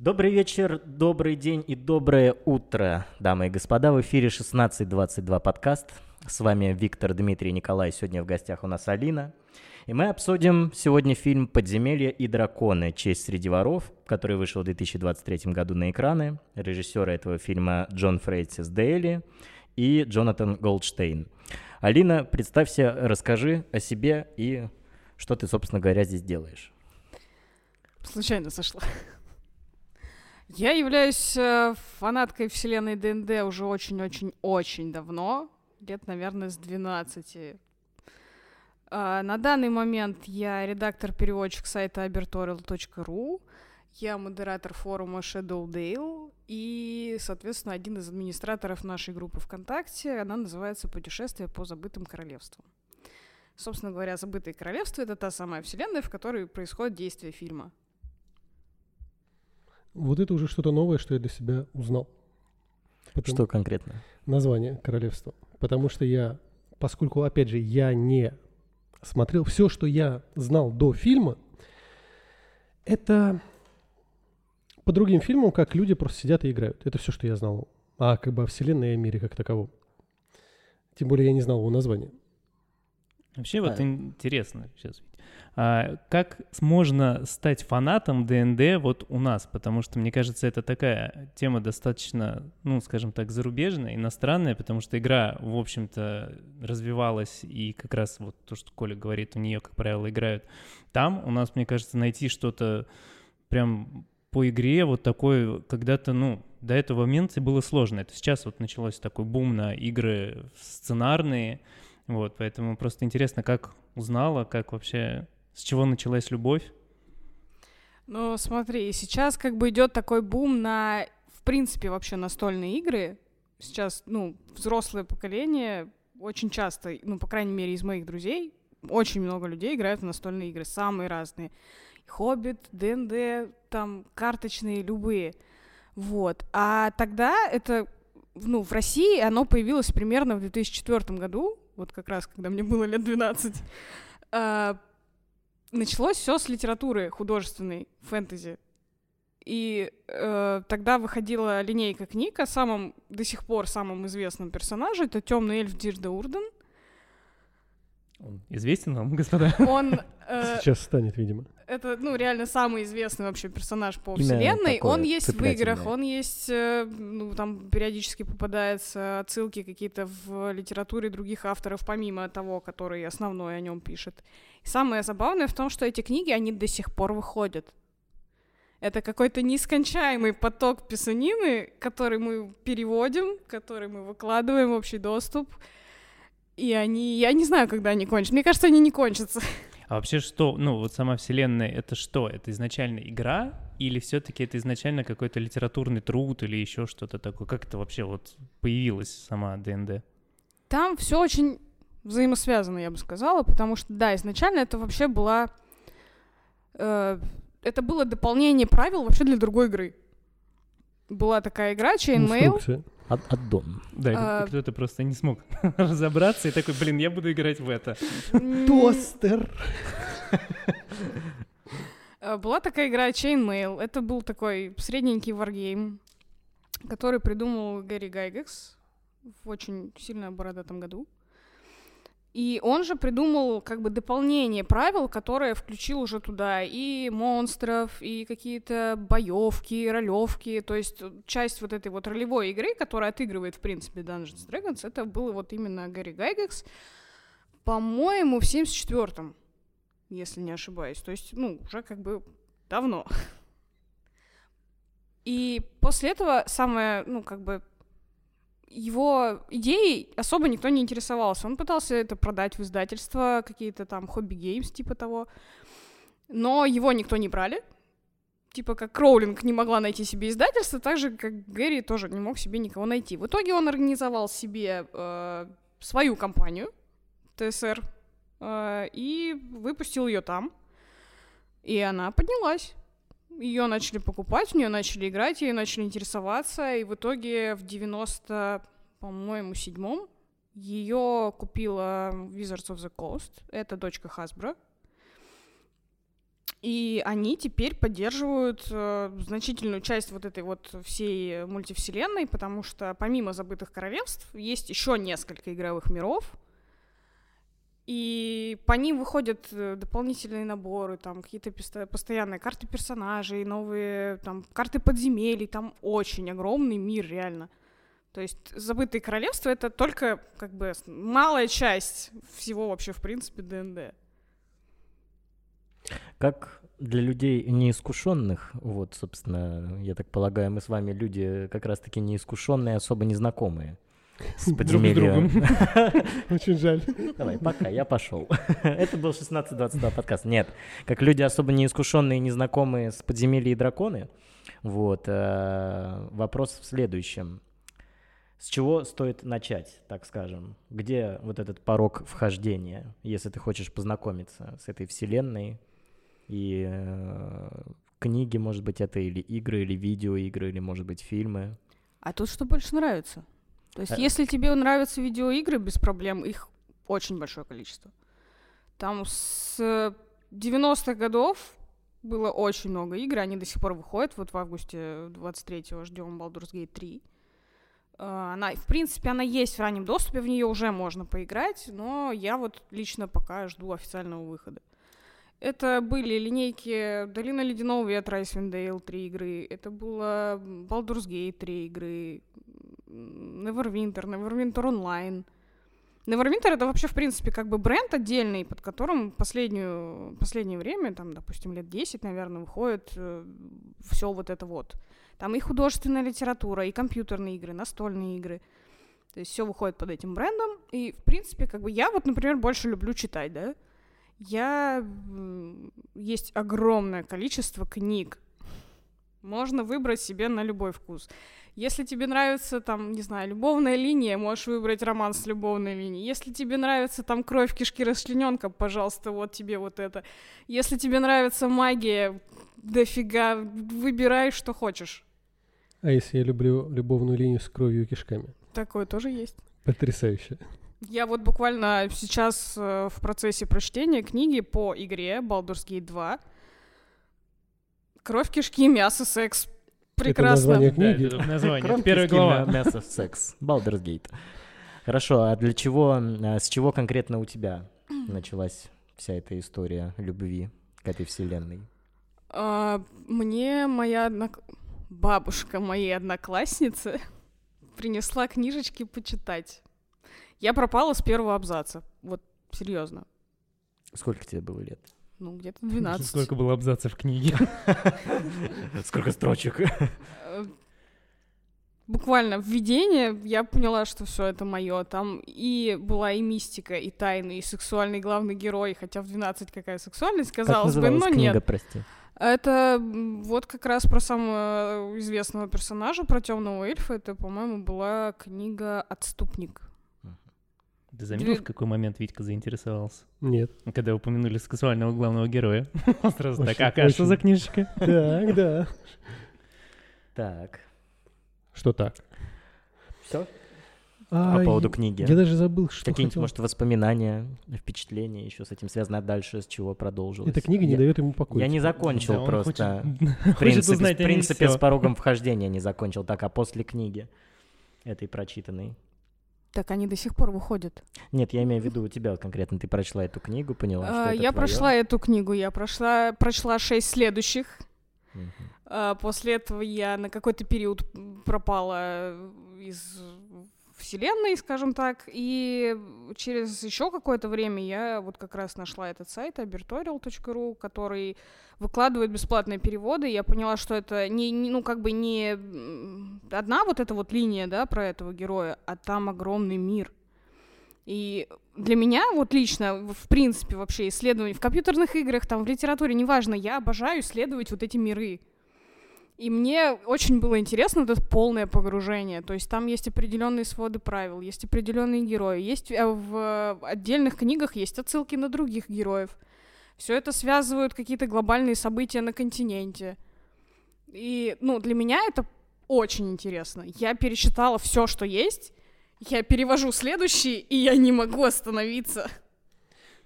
Добрый вечер, добрый день и доброе утро, дамы и господа. В эфире 1622 подкаст. С вами Виктор, Дмитрий, Николай. Сегодня в гостях у нас Алина. И мы обсудим сегодня фильм «Подземелье и драконы. Честь среди воров», который вышел в 2023 году на экраны. Режиссеры этого фильма Джон Фрейсис Дейли и Джонатан Голдштейн. Алина, представься, расскажи о себе и что ты, собственно говоря, здесь делаешь. Случайно сошла. Я являюсь э, фанаткой вселенной ДНД уже очень-очень-очень давно, лет, наверное, с 12. А, на данный момент я редактор-переводчик сайта abertorial.ru, я модератор форума Shadowdale и, соответственно, один из администраторов нашей группы ВКонтакте. Она называется «Путешествие по забытым королевствам». Собственно говоря, «Забытые королевства» — это та самая вселенная, в которой происходит действие фильма. Вот это уже что-то новое, что я для себя узнал. Потому... Что конкретно? Название королевства. Потому что я, поскольку, опять же, я не смотрел, все, что я знал до фильма, это по другим фильмам, как люди просто сидят и играют. Это все, что я знал. А как бы о вселенной и о мире как таковом. Тем более я не знал его названия. Вообще вот интересно сейчас. А, как можно стать фанатом ДНД вот у нас? Потому что, мне кажется, это такая тема достаточно, ну, скажем так, зарубежная, иностранная, потому что игра, в общем-то, развивалась, и как раз вот то, что Коля говорит, у нее, как правило, играют там. У нас, мне кажется, найти что-то прям по игре вот такой когда-то, ну, до этого момента было сложно. Это сейчас вот началось такой бум на игры сценарные, вот, поэтому просто интересно, как узнала, как вообще, с чего началась любовь? Ну, смотри, сейчас как бы идет такой бум на, в принципе, вообще настольные игры. Сейчас, ну, взрослое поколение очень часто, ну, по крайней мере, из моих друзей, очень много людей играют в настольные игры, самые разные. Хоббит, ДНД, там, карточные, любые. Вот. А тогда это, ну, в России оно появилось примерно в 2004 году, вот как раз, когда мне было лет 12, а, началось все с литературы художественной, фэнтези. И э, тогда выходила линейка книг о самом, до сих пор самом известном персонаже, это темный эльф Дирда Урден. Он известен вам, господа? Он... Э, Сейчас станет, видимо это, ну, реально самый известный вообще персонаж по Именно вселенной. Он есть в играх, он есть, э, ну, там периодически попадаются отсылки какие-то в литературе других авторов, помимо того, который основной о нем пишет. И самое забавное в том, что эти книги, они до сих пор выходят. Это какой-то нескончаемый поток писанины, который мы переводим, который мы выкладываем в общий доступ. И они... Я не знаю, когда они кончатся. Мне кажется, они не кончатся. А вообще что, ну вот сама вселенная, это что? Это изначально игра или все-таки это изначально какой-то литературный труд или еще что-то такое? Как это вообще вот появилась сама ДНД? Там все очень взаимосвязано, я бы сказала, потому что, да, изначально это вообще была... Э, это было дополнение правил вообще для другой игры. Была такая игра Chainmail. Инструкция ад аддон. Да, а... кто-то просто не смог разобраться и такой, блин, я буду играть в это. Тостер. А, была такая игра Chainmail. Это был такой средненький варгейм, который придумал Гэри Гайгекс в очень сильно бородатом году. И он же придумал как бы дополнение правил, которое включил уже туда и монстров, и какие-то боевки, ролевки. То есть часть вот этой вот ролевой игры, которая отыгрывает, в принципе, Dungeons Dragons, это был вот именно Гарри Гайгекс, по-моему, в 74-м, если не ошибаюсь. То есть, ну, уже как бы давно. И после этого самое, ну, как бы его идеей особо никто не интересовался. Он пытался это продать в издательство, какие-то там хобби-геймс типа того. Но его никто не брали. Типа как Кроулинг не могла найти себе издательство, так же как Гэри тоже не мог себе никого найти. В итоге он организовал себе э, свою компанию, ТСР, э, и выпустил ее там. И она поднялась ее начали покупать, в нее начали играть, ее начали интересоваться, и в итоге в 90, по-моему, седьмом ее купила Wizards of the Coast, это дочка Hasbro. И они теперь поддерживают э, значительную часть вот этой вот всей мультивселенной, потому что помимо забытых королевств есть еще несколько игровых миров, и по ним выходят э, дополнительные наборы, там какие-то постоянные карты персонажей, новые там карты подземелий, там очень огромный мир реально. То есть забытые королевства это только как бы малая часть всего вообще в принципе ДНД. Как для людей неискушенных, вот, собственно, я так полагаю, мы с вами люди как раз-таки неискушенные, особо незнакомые с подземельем. Очень жаль. Давай, пока, я пошел. Это был 1622 подкаст. Нет, как люди особо неискушенные и незнакомые с подземелья и драконы, вот, э, вопрос в следующем. С чего стоит начать, так скажем? Где вот этот порог вхождения, если ты хочешь познакомиться с этой вселенной, и э, книги, может быть, это или игры, или видеоигры, или, может быть, фильмы. А тут что больше нравится? То есть, а... если тебе нравятся видеоигры, без проблем, их очень большое количество. Там с 90-х годов было очень много игр, они до сих пор выходят. Вот в августе 23-го ждем Baldur's Gate 3. А, она, в принципе, она есть в раннем доступе, в нее уже можно поиграть, но я вот лично пока жду официального выхода. Это были линейки Долина Ледяного Ветра, Icewind 3 игры, это было Baldur's Gate 3 игры, Neverwinter, Neverwinter Online. Neverwinter это вообще, в принципе, как бы бренд отдельный, под которым последнюю, последнее время, там, допустим, лет 10, наверное, выходит э, все вот это вот. Там и художественная литература, и компьютерные игры, настольные игры. То есть все выходит под этим брендом. И, в принципе, как бы я вот, например, больше люблю читать, да. Я... Есть огромное количество книг. Можно выбрать себе на любой вкус. Если тебе нравится, там, не знаю, любовная линия, можешь выбрать роман с любовной линией. Если тебе нравится, там, кровь, кишки, расчлененка, пожалуйста, вот тебе вот это. Если тебе нравится магия, дофига, выбирай, что хочешь. А если я люблю любовную линию с кровью и кишками? Такое тоже есть. Потрясающе. Я вот буквально сейчас э, в процессе прочтения книги по игре Baldur's Gate 2. Кровь, кишки, мясо, секс. Прекрасно. Это название книги. Да, название. Первая глава. Мясо, секс. Gate. Хорошо, а для чего, а с чего конкретно у тебя началась вся эта история любви к этой вселенной? А, мне моя однок... бабушка моей одноклассницы принесла книжечки почитать. Я пропала с первого абзаца. Вот, серьезно. Сколько тебе было лет? Ну, где-то 12. Сколько было абзацев в книге? Сколько строчек? Э, буквально введение, я поняла, что все это мое. Там и была и мистика, и тайны, и сексуальный главный герой, хотя в 12 какая сексуальность, казалось бы, но книга, нет. прости? Это вот как раз про самого известного персонажа, про темного эльфа. Это, по-моему, была книга Отступник. Ты заметил, в какой момент Витька заинтересовался? Нет. Когда упомянули сексуального главного героя. Он сразу так, а что за книжечка? Так, да. Так. Что так? Все? По поводу книги. Я даже забыл, что Какие-нибудь, может, воспоминания, впечатления еще с этим связано, а дальше с чего продолжилось? Эта книга не дает ему покоя. Я не закончил просто. В принципе, с порогом вхождения не закончил. Так, а после книги этой прочитанной? Так они до сих пор выходят. Нет, я имею в виду у тебя конкретно. Ты прочла эту книгу, поняла, что а, это Я твоё? прошла эту книгу, я прошла, прочла шесть следующих. Uh-huh. После этого я на какой-то период пропала из вселенной, скажем так, и через еще какое-то время я вот как раз нашла этот сайт abertorial.ru, который выкладывает бесплатные переводы. Я поняла, что это не, ну как бы не одна вот эта вот линия, да, про этого героя, а там огромный мир. И для меня, вот лично, в принципе, вообще исследование в компьютерных играх, там, в литературе, неважно, я обожаю исследовать вот эти миры. И мне очень было интересно вот это полное погружение. То есть там есть определенные своды правил, есть определенные герои, есть э, в отдельных книгах есть отсылки на других героев. Все это связывают какие-то глобальные события на континенте. И, ну, для меня это очень интересно. Я перечитала все, что есть. Я перевожу следующий, и я не могу остановиться.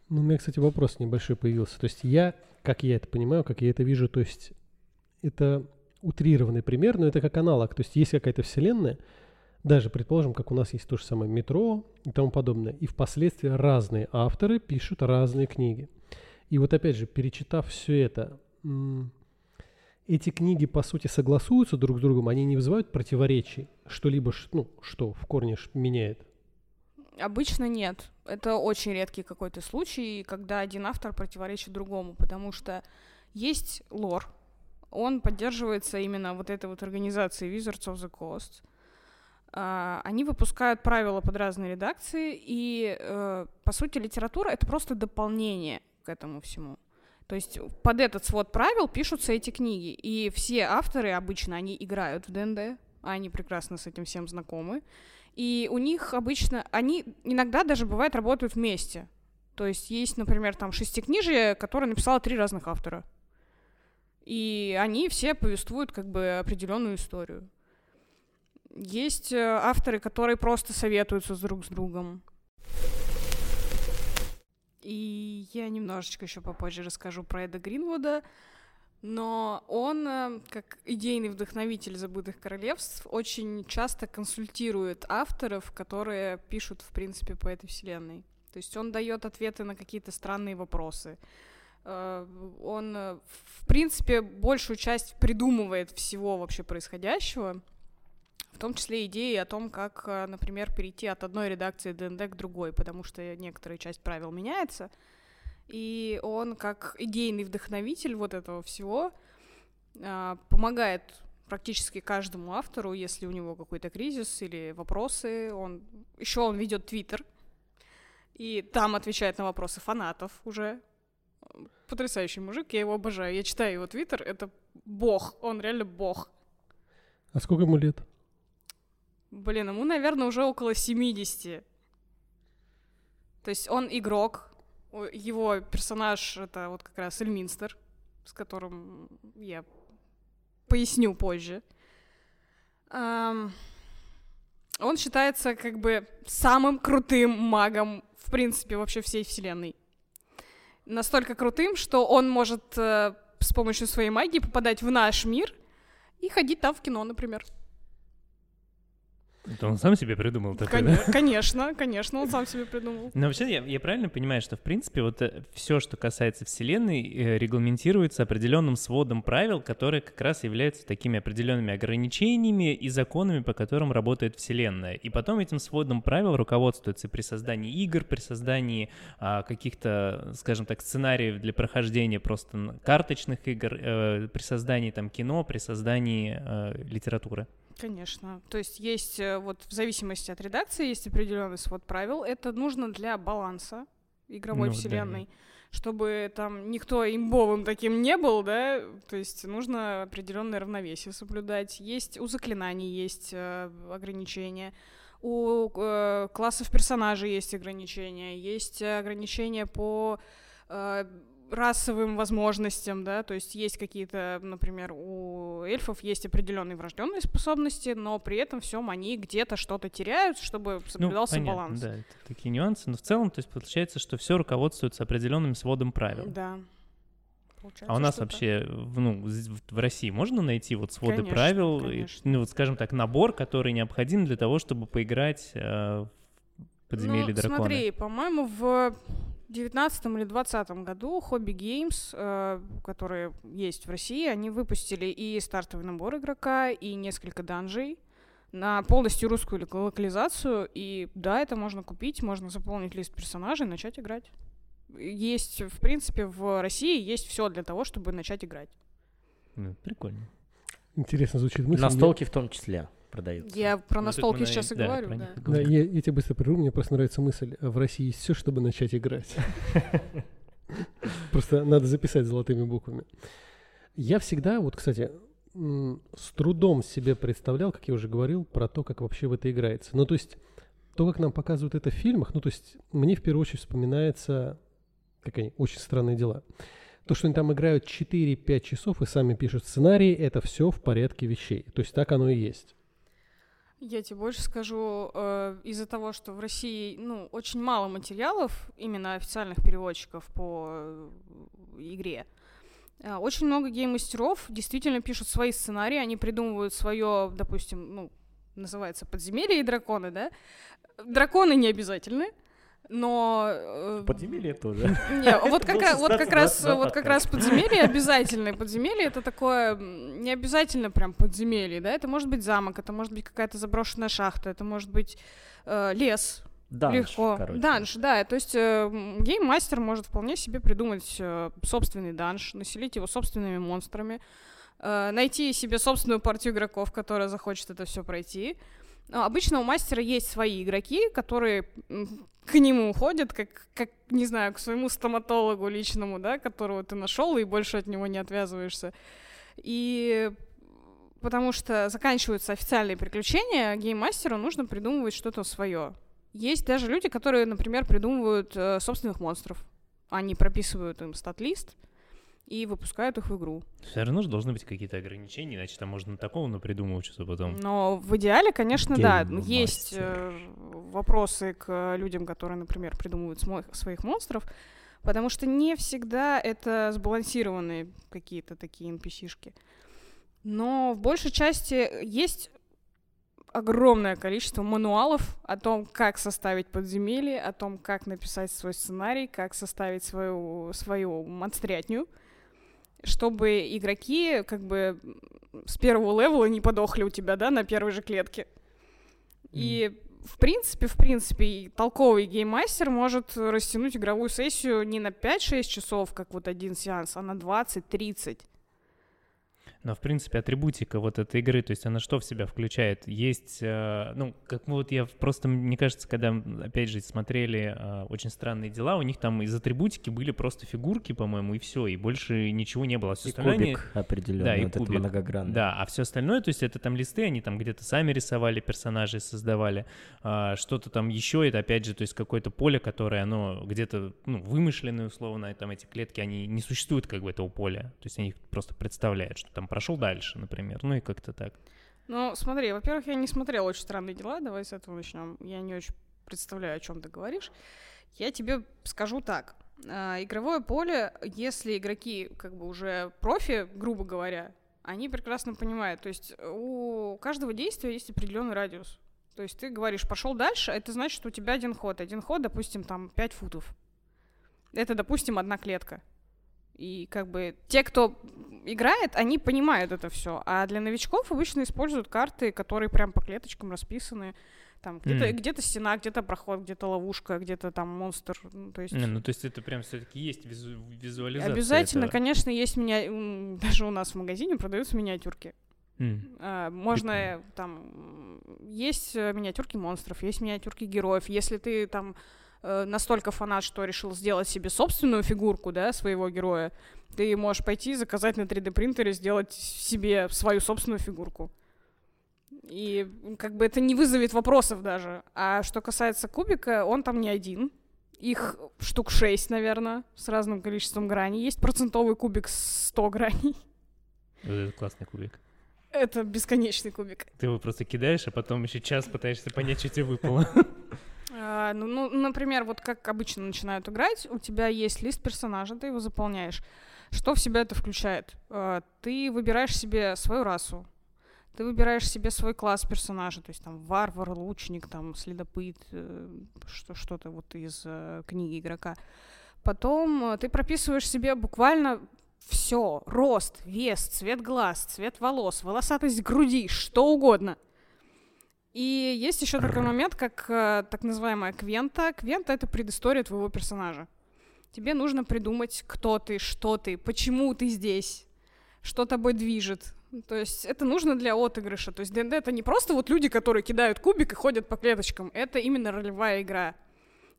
Ну, у меня, кстати, вопрос небольшой появился. То есть я как я это понимаю, как я это вижу, то есть это утрированный пример, но это как аналог. То есть есть какая-то вселенная, даже, предположим, как у нас есть то же самое метро и тому подобное, и впоследствии разные авторы пишут разные книги. И вот опять же, перечитав все это, эти книги, по сути, согласуются друг с другом, они не вызывают противоречий, что-либо, ну, что в корне меняет? Обычно нет. Это очень редкий какой-то случай, когда один автор противоречит другому, потому что есть лор, он поддерживается именно вот этой вот организацией Wizards of the Coast. Uh, они выпускают правила под разные редакции, и, uh, по сути, литература — это просто дополнение к этому всему. То есть под этот свод правил пишутся эти книги, и все авторы обычно, они играют в ДНД, они прекрасно с этим всем знакомы, и у них обычно, они иногда даже бывает работают вместе. То есть есть, например, там шестикнижие, которое написало три разных автора. И они все повествуют как бы определенную историю. Есть э, авторы, которые просто советуются друг с другом. И я немножечко еще попозже расскажу про Эда Гринвуда. Но он, э, как идейный вдохновитель «Забытых королевств», очень часто консультирует авторов, которые пишут, в принципе, по этой вселенной. То есть он дает ответы на какие-то странные вопросы. Э, он, э, в принципе, большую часть придумывает всего вообще происходящего, в том числе идеи о том, как, например, перейти от одной редакции ДНД к другой, потому что некоторая часть правил меняется — и он, как идейный вдохновитель вот этого всего, помогает практически каждому автору, если у него какой-то кризис или вопросы. Он еще он ведет Твиттер, и там отвечает на вопросы фанатов уже. Потрясающий мужик, я его обожаю. Я читаю его Твиттер, это бог, он реально бог. А сколько ему лет? Блин, ему, наверное, уже около 70. То есть он игрок, его персонаж — это вот как раз Эльминстер, с которым я поясню позже. Он считается как бы самым крутым магом, в принципе, вообще всей вселенной. Настолько крутым, что он может э, с помощью своей магии попадать в наш мир и ходить там в кино, например. Это он сам себе придумал такое, Кон- да? Конечно, конечно, он сам себе придумал. Но вообще я, я правильно понимаю, что в принципе вот э, все, что касается Вселенной, э, регламентируется определенным сводом правил, которые как раз являются такими определенными ограничениями и законами, по которым работает Вселенная. И потом этим сводом правил руководствуется при создании игр, при создании а, каких-то, скажем так, сценариев для прохождения просто карточных игр, э, при создании там кино, при создании э, литературы. Конечно. То есть есть э, вот в зависимости от редакции есть определенный свод правил. Это нужно для баланса игровой ну, вселенной. Да. Чтобы там никто имбовым таким не был, да, то есть нужно определенное равновесие соблюдать. Есть у заклинаний есть э, ограничения, у э, классов персонажей есть ограничения, есть ограничения по э, расовым возможностям, да, то есть есть какие-то, например, у эльфов есть определенные врожденные способности, но при этом всем они где-то что-то теряют, чтобы ну, соблюдался ну, понятно, баланс. Да, это такие нюансы, но в целом, то есть получается, что все руководствуется определенным сводом правил. Да. Получается, а у нас вообще, ну, в России можно найти вот своды конечно, правил, конечно. ну, вот, скажем так, набор, который необходим для того, чтобы поиграть э, в подземелье ну, дракона? Смотри, по-моему, в 2019 или 2020 году Hobby Games, э, которые есть в России, они выпустили и стартовый набор игрока, и несколько данжей на полностью русскую локализацию. И да, это можно купить, можно заполнить лист персонажей и начать играть. Есть, в принципе, в России есть все для того, чтобы начать играть. Прикольно. Интересно звучит мысль. Настолки в том числе продаются. Я про ну, настолки сейчас и да, говорю, да. да я, я тебе быстро прерву, мне просто нравится мысль. В России есть все, чтобы начать играть. Просто надо записать золотыми буквами. Я всегда, вот, кстати, с трудом себе представлял, как я уже говорил, про то, как вообще в это играется. Ну, то есть, то, как нам показывают это в фильмах, ну, то есть, мне в первую очередь вспоминается, как они, очень странные дела. То, что они там играют 4-5 часов и сами пишут сценарии, это все в порядке вещей. То есть так оно и есть. Я тебе больше скажу, э, из-за того, что в России, ну, очень мало материалов, именно официальных переводчиков по э, игре, А, Очень много гейм-мастеров действительно пишут свои сценарии, они придумывают свое, допустим, ну, называется подземелье и драконы, да? Драконы не обязательны, но... э, Подземелье тоже. Не, вот как, раз- вот как раз, вот как раз подземелье обязательное. Подземелье это такое не обязательно прям подземелье, да? Это может быть замок, это может быть какая-то заброшенная шахта, это может быть э, лес, Данж, легко. короче. Данж, да. То есть э, гейммастер может вполне себе придумать э, собственный данж, населить его собственными монстрами, э, найти себе собственную партию игроков, которая захочет это все пройти. Обычно у мастера есть свои игроки, которые к нему уходят, как, как, не знаю, к своему стоматологу личному, да, которого ты нашел и больше от него не отвязываешься. И потому что заканчиваются официальные приключения, гейммастеру нужно придумывать что-то свое. Есть даже люди, которые, например, придумывают э, собственных монстров. Они прописывают им стат-лист и выпускают их в игру. Все равно же должны быть какие-то ограничения, иначе там можно такого напридумывать, что потом... Но в идеале, конечно, да, есть э, вопросы к людям, которые, например, придумывают своих монстров, потому что не всегда это сбалансированные какие-то такие NPC-шки. Но в большей части есть огромное количество мануалов о том, как составить подземелье, о том, как написать свой сценарий, как составить свою, свою монстрятню, чтобы игроки как бы с первого левела не подохли у тебя, да, на первой же клетке. И в принципе, в принципе, толковый гейммастер может растянуть игровую сессию не на 5-6 часов, как вот один сеанс, а на 20-30. Но, в принципе, атрибутика вот этой игры, то есть она что в себя включает? Есть, э, ну, как мы вот я просто, мне кажется, когда, опять же, смотрели э, «Очень странные дела», у них там из атрибутики были просто фигурки, по-моему, и все, и больше ничего не было. Все И остальное они- кубик определенно, Да, и вот кубик. многогранный. Да, а все остальное, то есть это там листы, они там где-то сами рисовали персонажей, создавали, а, что-то там еще, это опять же, то есть какое-то поле, которое, оно где-то, ну, вымышленное условно, там эти клетки, они не существуют как бы этого поля, то есть они их просто представляют, что там прошел дальше, например, ну и как-то так. Ну, смотри, во-первых, я не смотрела «Очень странные дела», давай с этого начнем. Я не очень представляю, о чем ты говоришь. Я тебе скажу так. А, Игровое поле, если игроки как бы уже профи, грубо говоря, они прекрасно понимают. То есть у каждого действия есть определенный радиус. То есть ты говоришь, пошел дальше, это значит, что у тебя один ход. Один ход, допустим, там 5 футов. Это, допустим, одна клетка. И как бы те, кто играет, они понимают это все. А для новичков обычно используют карты, которые прям по клеточкам расписаны. Там где-то, Мгм. где-то стена, где-то проход, где-то ловушка, где-то там монстр. Ну, то есть Не, ну то есть это прям все-таки есть визу- визуализация обязательно, этого. конечно, есть меня даже у нас в магазине продаются миниатюрки. А, Можно Прикольно. там есть э, миниатюрки монстров, есть миниатюрки героев. Если ты там э, настолько фанат, что решил сделать себе собственную фигурку, да, своего героя, ты можешь пойти и заказать на 3D принтере, сделать себе свою собственную фигурку. И как бы это не вызовет вопросов даже. А что касается кубика, он там не один. Их штук 6, наверное, с разным количеством граней. Есть процентовый кубик с 100 граней. Вот это классный кубик. Это бесконечный кубик. Ты его просто кидаешь, а потом еще час пытаешься понять, что тебе выпало. А, ну, ну, например, вот как обычно начинают играть, у тебя есть лист персонажа, ты его заполняешь. Что в себя это включает? А, ты выбираешь себе свою расу, ты выбираешь себе свой класс персонажа, то есть там варвар, лучник, там следопыт, э, что- что-то вот из э, книги игрока. Потом э, ты прописываешь себе буквально все, рост, вес, цвет глаз, цвет волос, волосатость груди, что угодно. И есть еще такой момент, как э, так называемая квента. Квента — это предыстория твоего персонажа. Тебе нужно придумать, кто ты, что ты, почему ты здесь, что тобой движет. То есть это нужно для отыгрыша. То есть ДНД — это не просто вот люди, которые кидают кубик и ходят по клеточкам. Это именно ролевая игра.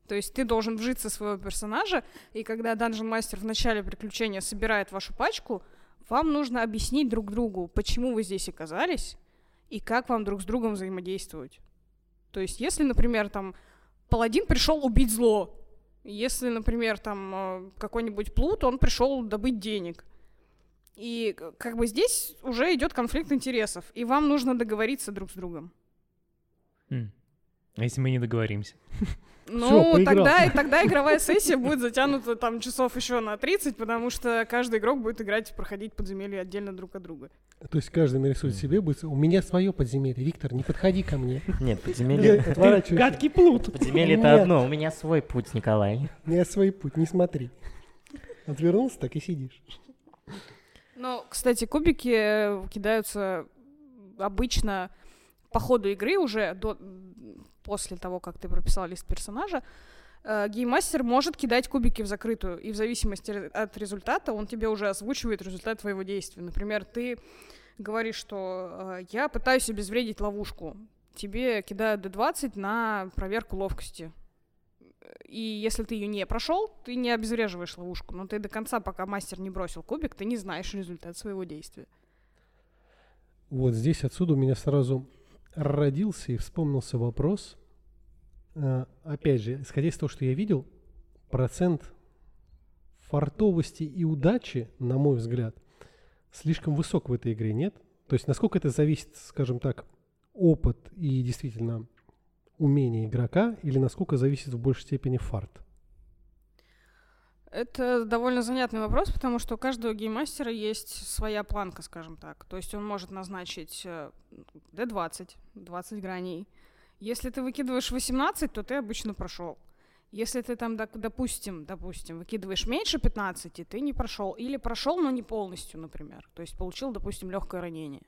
То есть ты должен вжиться своего персонажа, и когда Dungeon Master в начале приключения собирает вашу пачку, вам нужно объяснить друг другу, почему вы здесь оказались, и как вам друг с другом взаимодействовать. То есть, если, например, там паладин пришел убить зло, если, например, там э, какой-нибудь плут, он пришел добыть денег. И как бы здесь уже идет конфликт интересов, и вам нужно договориться друг с другом. М. А если мы не договоримся? Ну, поиграл. тогда, тогда игровая сессия будет затянута там часов еще на 30, потому что каждый игрок будет играть, проходить подземелья отдельно друг от друга. То есть каждый нарисует себе, будет, у меня свое подземелье. Виктор, не подходи ко мне. Нет, подземелье... отворачиваюсь. Гадкий плут! Подземелье это одно, у меня свой путь, Николай. У меня свой путь, не смотри. Отвернулся, так и сидишь. Ну, кстати, кубики э, кидаются обычно по ходу игры уже до, после того, как ты прописал лист персонажа. э, Гейммастер может кидать кубики в закрытую, и в зависимости от результата он тебе уже озвучивает результат твоего действия. Например, ты говоришь, что э, я пытаюсь обезвредить ловушку. Тебе кидают D20 на проверку ловкости. И если ты ее не прошел, ты не обезвреживаешь ловушку. Но ты до конца, пока мастер не бросил кубик, ты не знаешь результат своего действия. Вот здесь отсюда у меня сразу родился и вспомнился вопрос. А, опять же, исходя из того, что я видел, процент фартовости и удачи, на мой взгляд, слишком высок в этой игре, нет? То есть насколько это зависит, скажем так, опыт и действительно умение игрока, или насколько зависит в большей степени фарт? Это довольно занятный вопрос, потому что у каждого гейммастера есть своя планка, скажем так. То есть он может назначить э, D20, 20 граней. Если ты выкидываешь 18, то ты обычно прошел. Если ты там, доп- допустим, допустим, выкидываешь меньше 15, ты не прошел. Или прошел, но не полностью, например. То есть получил, допустим, легкое ранение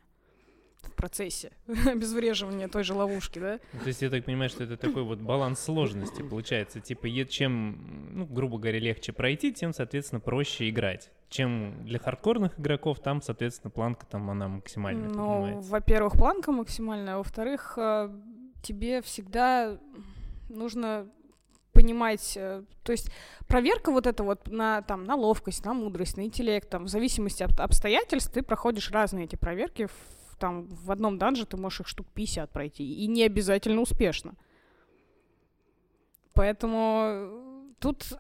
в процессе обезвреживания той же ловушки, да? То есть я так понимаю, что это такой вот баланс сложности получается. Типа, чем, ну, грубо говоря, легче пройти, тем, соответственно, проще играть. Чем для хардкорных игроков, там, соответственно, планка там она максимальная Ну, во-первых, планка максимальная, а во-вторых, э, тебе всегда нужно понимать, э, то есть проверка вот эта вот на, там, на ловкость, на мудрость, на интеллект, там, в зависимости от обстоятельств ты проходишь разные эти проверки, там, в одном данже ты можешь их штук 50 пройти, и не обязательно успешно. Поэтому э, тут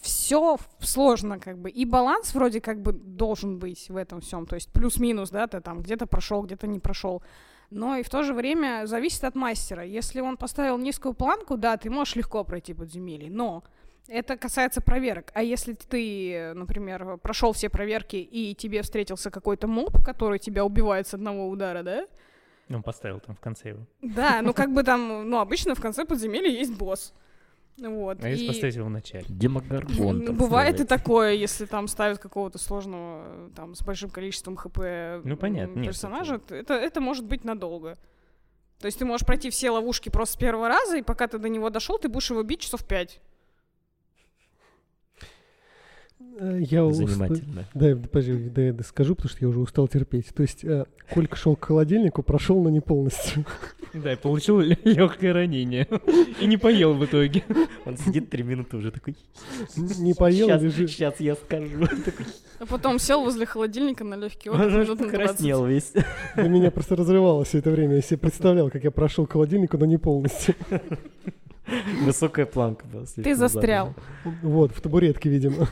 все сложно, как бы. И баланс вроде как бы должен быть в этом всем. То есть плюс-минус, да, ты там где-то прошел, где-то не прошел. Но и в то же время зависит от мастера. Если он поставил низкую планку, да, ты можешь легко пройти подземелье, но это касается проверок. А если ты, например, прошел все проверки и тебе встретился какой-то моб, который тебя убивает с одного удара, да? Ну, Он поставил там в конце его. Да, ну как бы там, ну обычно в конце подземелья есть босс. Вот. А если и- поставить его в начале? Демогоргон. ну, там Бывает и такое, если там ставят какого-то сложного, там, с большим количеством хп Ну, понятно, нет, персонажа, т- это, это может быть надолго. То есть ты можешь пройти все ловушки просто с первого раза, и пока ты до него дошел, ты будешь его бить часов пять. Э, Я Занимательно. Да, подожди, да, я скажу, потому что я уже устал терпеть. То есть э, Колька шел к холодильнику, прошел, но не полностью. Да, и получил легкое ранение. И не поел в итоге. Он сидит три минуты уже такой. Не поел, сейчас, лежит. Сейчас я скажу. А потом сел возле холодильника на легкий отдых Он уже минут на 20. покраснел весь. Для меня просто разрывало все это время. Я себе представлял, как я прошел к холодильнику, но не полностью. Высокая планка была. Ты застрял. Вот, в табуретке, видимо.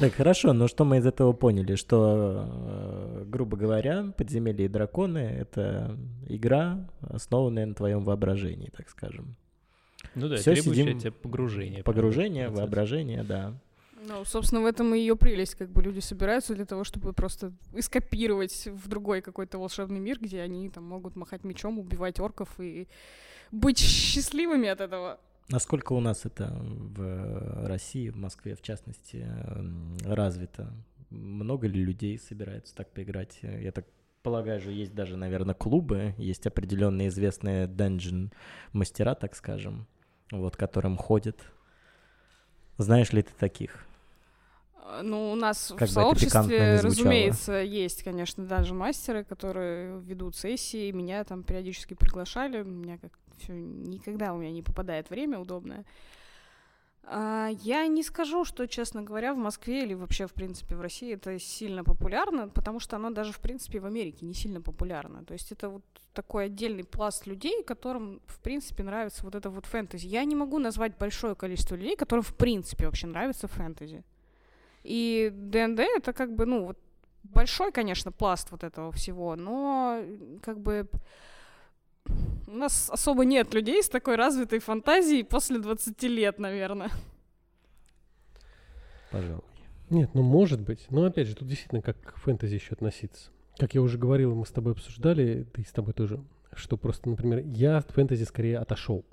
Так, хорошо, но что мы из этого поняли? Что, э, грубо говоря, «Подземелье и драконы» — это игра, основанная на твоем воображении, так скажем. Ну да, Всё, требующее сидим. тебя погружение. Погружение, процесс. воображение, да. Ну, собственно, в этом и ее прелесть. Как бы люди собираются для того, чтобы просто эскапировать в другой какой-то волшебный мир, где они там могут махать мечом, убивать орков и быть счастливыми от этого. Насколько у нас это в России, в Москве, в частности, м, развито? Много ли людей собираются так поиграть? Я так полагаю, же есть даже, наверное, клубы, есть определенные известные dungeon мастера, так скажем, вот, которым ходят. Знаешь ли ты таких? А, Ну, у нас Как в сообществе, разумеется, есть, конечно, даже мастеры, которые ведут сессии, меня там периодически приглашали, меня как все никогда у меня не попадает время удобное. А, Я не скажу, что, честно говоря, в Москве или вообще, в принципе, в России это сильно популярно, потому что оно даже, в принципе, в Америке не сильно популярно. То есть это вот такой отдельный пласт людей, которым, в принципе, нравится вот это вот фэнтези. Я не могу назвать большое количество людей, которым, в принципе, вообще нравится фэнтези. И ДНД это как бы, ну, вот большой, конечно, пласт вот этого всего, но как бы У нас особо нет людей с такой развитой фантазией после 20 лет, наверное. Пожалуй. Нет, ну может быть. Но опять же, тут действительно как к фэнтези еще относиться. Как я уже говорил, мы с тобой обсуждали, ты с тобой тоже, что просто, например, я от фэнтези скорее отошел.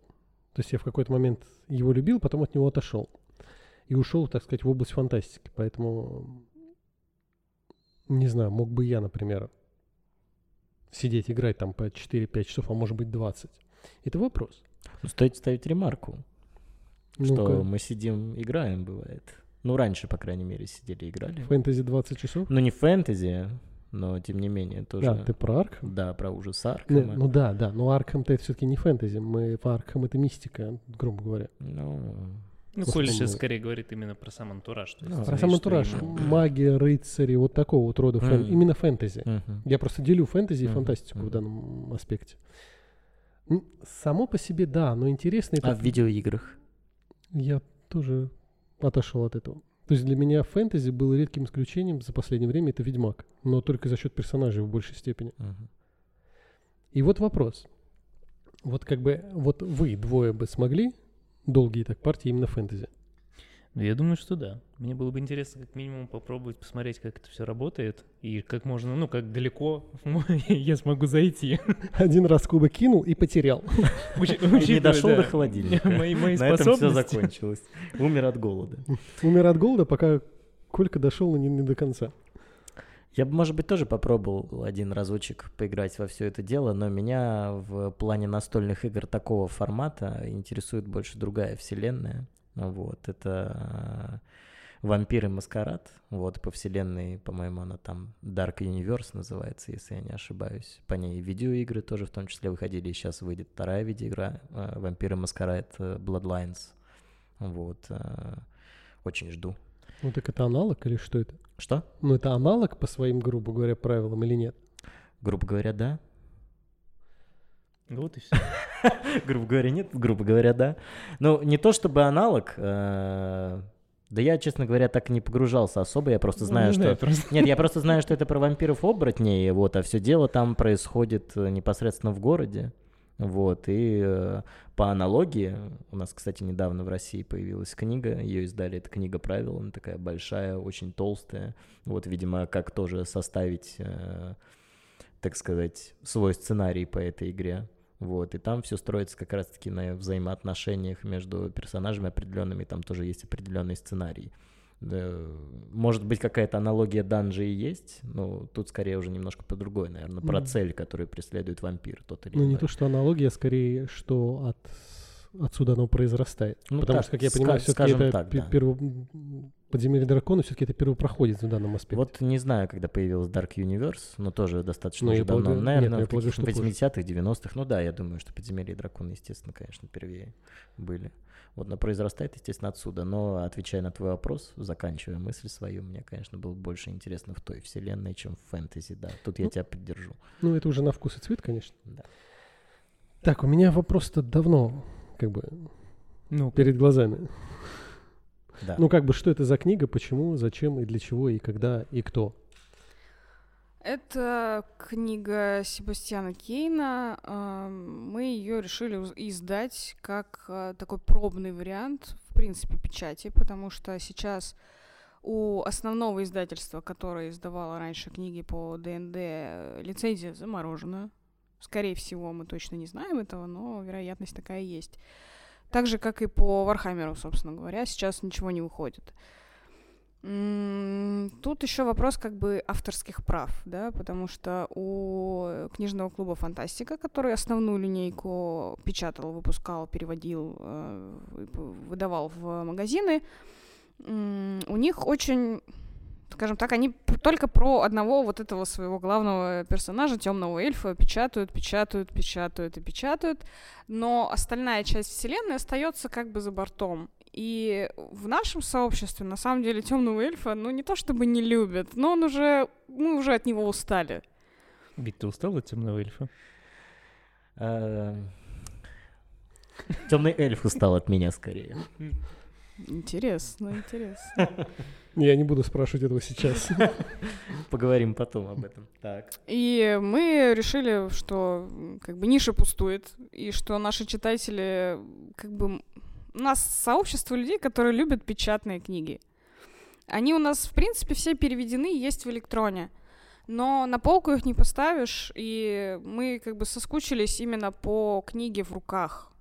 То есть я в какой-то момент его любил, потом от него отошел. И ушел, так сказать, в область фантастики. Поэтому, не знаю, мог бы я, например, сидеть, играть там по 4-5 часов, а может быть 20. Это вопрос. Ну, стоит ставить ремарку, Ну-ка. что мы сидим, играем, бывает. Ну, раньше, по крайней мере, сидели, играли. Фэнтези 20 часов? Ну, не фэнтези, но, тем не менее, тоже... Да, ты про Аркхем? Да, про ужас Аркхема. ну да, да, но Аркхем-то это все-таки не фэнтези. Мы в Аркхем это мистика, грубо говоря. Ну, Ну. Коля сейчас скорее говорит именно про сам антураж. то есть Ну, Про сам антураж, именно- магия, рыцари, вот такого вот рода, фэн- Мгм. именно фэнтези. мгм. Я просто делю фэнтези и Мгм, фантастику в мгм. данном аспекте. Само по себе, да, но интересно это... А в видеоиграх? Я тоже отошел от этого. То есть для меня фэнтези было редким исключением за последнее время, это Ведьмак. Но только за счет персонажей в большей степени. Мгм. И вот вопрос. Вот как бы, вот вы двое бы смогли долгие так партии именно фэнтези? Ну, я думаю, что да. Мне было бы интересно как минимум попробовать посмотреть, как это все работает, и как можно, ну, как далеко я смогу зайти. Один раз кубок кинул и потерял. И не дошел до холодильника. На этом все закончилось. Умер от голода. Умер от голода, пока Колька дошел, но не до конца. Я бы, может быть, тоже попробовал один разочек поиграть во все это дело, но меня в плане настольных игр такого формата интересует больше другая вселенная. Вот, это э, Вампир и Маскарад. Вот, по вселенной, по-моему, она там Dark Universe называется, если я не ошибаюсь. По ней видеоигры тоже в том числе выходили, и сейчас выйдет вторая видеоигра э, Вампир и Маскарад э, Bloodlines. Вот, очень жду. Ну так это аналог или что это? Что? Ну это аналог по своим, грубо говоря, правилам или нет? Грубо говоря, да. Вот и все. грубо говоря, нет, грубо говоря, да. Ну, не то чтобы аналог, э, да я, честно говоря, так и не погружался особо, я просто знаю, что... Нет, я просто знаю, что это про вампиров-оборотней, вот, а все дело там происходит э, непосредственно в городе. Вот, и э, по аналогии, у нас, кстати, недавно в России появилась книга, ее издали, это книга правил, она такая большая, очень толстая, вот, видимо, как тоже составить, э, так сказать, свой сценарий по этой игре, вот, и там все строится как раз-таки на взаимоотношениях между персонажами определенными, там тоже есть определенный сценарий. Да, Может быть, какая-то аналогия данжи и есть, но тут скорее уже немножко по другой, наверное, про Ну. цель, которую преследует вампир, тот или Ну не иной. то, что аналогия, скорее, что от отсюда оно произрастает. Ну, Потому так, что, как я понимаю, все-таки это так, да. перво- подземелье дракона все-таки это первопроходец в данном аспекте. Вот не знаю, когда появилась Dark Universe, но тоже достаточно Ну, уже давно. полагаю- нет, Наверное, я в полагаю, каких-то что позже. 80-х, 90-х. Ну да, я думаю, что подземелье и драконы, естественно, конечно, первее были. Вот, но произрастает, естественно, отсюда. Но, отвечая на твой вопрос, заканчивая мысль свою, мне, конечно, было больше интересно в той вселенной, чем в фэнтези, да. Тут я Ну, тебя поддержу. Ну, это уже на вкус и цвет, конечно. Да. Так, у меня вопрос-то давно, как бы, Ну, перед глазами. Да. Ну, как бы, что это за книга, почему, зачем и для чего, и когда, и кто? Это книга Себастьяна Кейна. Ам, Мы ее решили издать как а, такой пробный вариант, в принципе, печати, потому что сейчас у основного издательства, которое издавало раньше книги по ДНД, лицензия заморожена. Скорее всего, мы точно не знаем этого, но вероятность такая есть. Так же, как и по Вархаммеру, собственно говоря, сейчас ничего не выходит. Тут еще вопрос как бы авторских прав, да, потому что у книжного клуба Фантастика, который основную линейку печатал, выпускал, переводил, э, выдавал в магазины, у них очень, скажем так, они только про одного вот этого своего главного персонажа, темного эльфа, печатают, печатают, печатают и печатают, но остальная часть вселенной остается как бы за бортом. И в нашем сообществе, на самом деле, темного эльфа, ну, не то чтобы не любят, но он уже, мы уже от него устали. ведь ты устал от темного эльфа? Темный эльф устал от меня скорее. Интересно, интересно. Я не буду спрашивать этого сейчас. Поговорим потом об этом. Так. И мы решили, что как бы ниша пустует, и что наши читатели, как бы, у нас сообщество людей, которые любят печатные книги. Они у нас, в принципе, все переведены, есть в электроне. Но на полку их не поставишь, и мы как бы соскучились именно по книге в руках.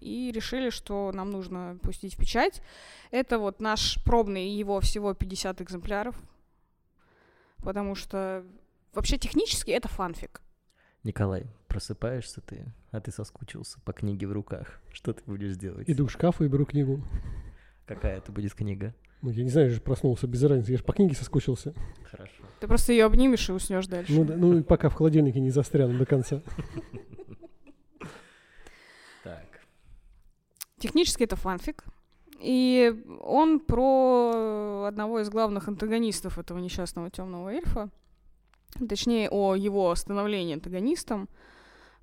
И решили, что нам нужно пустить в печать. Это вот наш пробный, его всего 50 экземпляров. Потому что вообще технически это фанфик. Николай, просыпаешься ты, а ты соскучился по книге в руках. Что ты будешь делать? Иду к шкафу и беру книгу. Какая это будет книга? Ну, я не знаю, я же проснулся без разницы. Я же по книге соскучился. Хорошо. Ты просто ее обнимешь и уснешь дальше. Ну, да, ну, и пока в холодильнике не застряну до конца. Так. Технически это фанфик. И он про одного из главных антагонистов этого несчастного темного эльфа. Точнее, о его становлении антагонистом.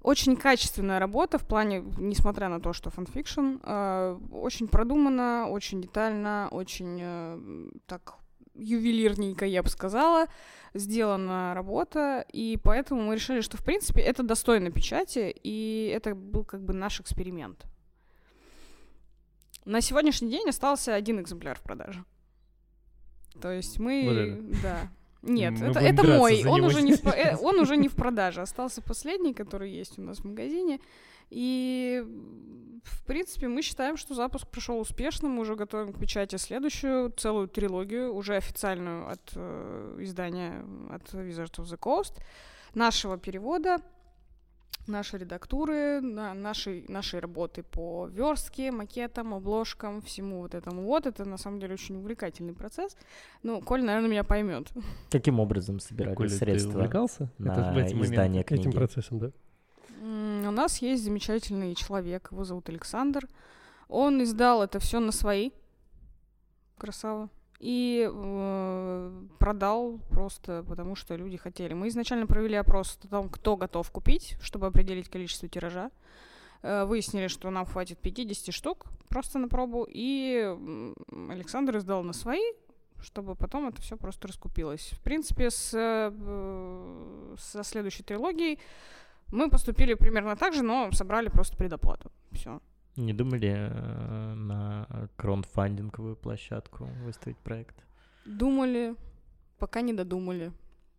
Очень качественная работа в плане, несмотря на то, что фанфикшн, э, очень продумано, очень детально, очень э, так ювелирненько, я бы сказала, сделана работа, и поэтому мы решили, что, в принципе, это достойно печати, и это был как бы наш эксперимент. На сегодняшний день остался один экземпляр в продаже. То есть мы... Вот это. Да. Нет, Мы это, это мой. Он уже, не в, э, он уже не в продаже. Остался последний, который есть у нас в магазине. И, в принципе, мы считаем, что запуск прошел успешно. Мы уже готовим к печати следующую целую трилогию, уже официальную от э, издания от Wizards of the Coast, нашего перевода, нашей редактуры, на нашей, нашей работы по верстке, макетам, обложкам, всему вот этому. Вот это, на самом деле, очень увлекательный процесс. Ну, Коль, наверное, меня поймет. Каким образом собирали Коля, ты средства увлекался на Это в эти издание Этим книги? процессом, да. У нас есть замечательный человек, его зовут Александр. Он издал это все на свои. Красава. И э, продал просто потому, что люди хотели. Мы изначально провели опрос о том, кто готов купить, чтобы определить количество тиража. Э, выяснили, что нам хватит 50 штук просто на пробу. И Александр издал на свои, чтобы потом это все просто раскупилось. В принципе, с, э, со следующей трилогией мы поступили примерно так же, но собрали просто предоплату. Все. Не думали э, на краудфандинговую площадку выставить проект? Думали, пока не додумали.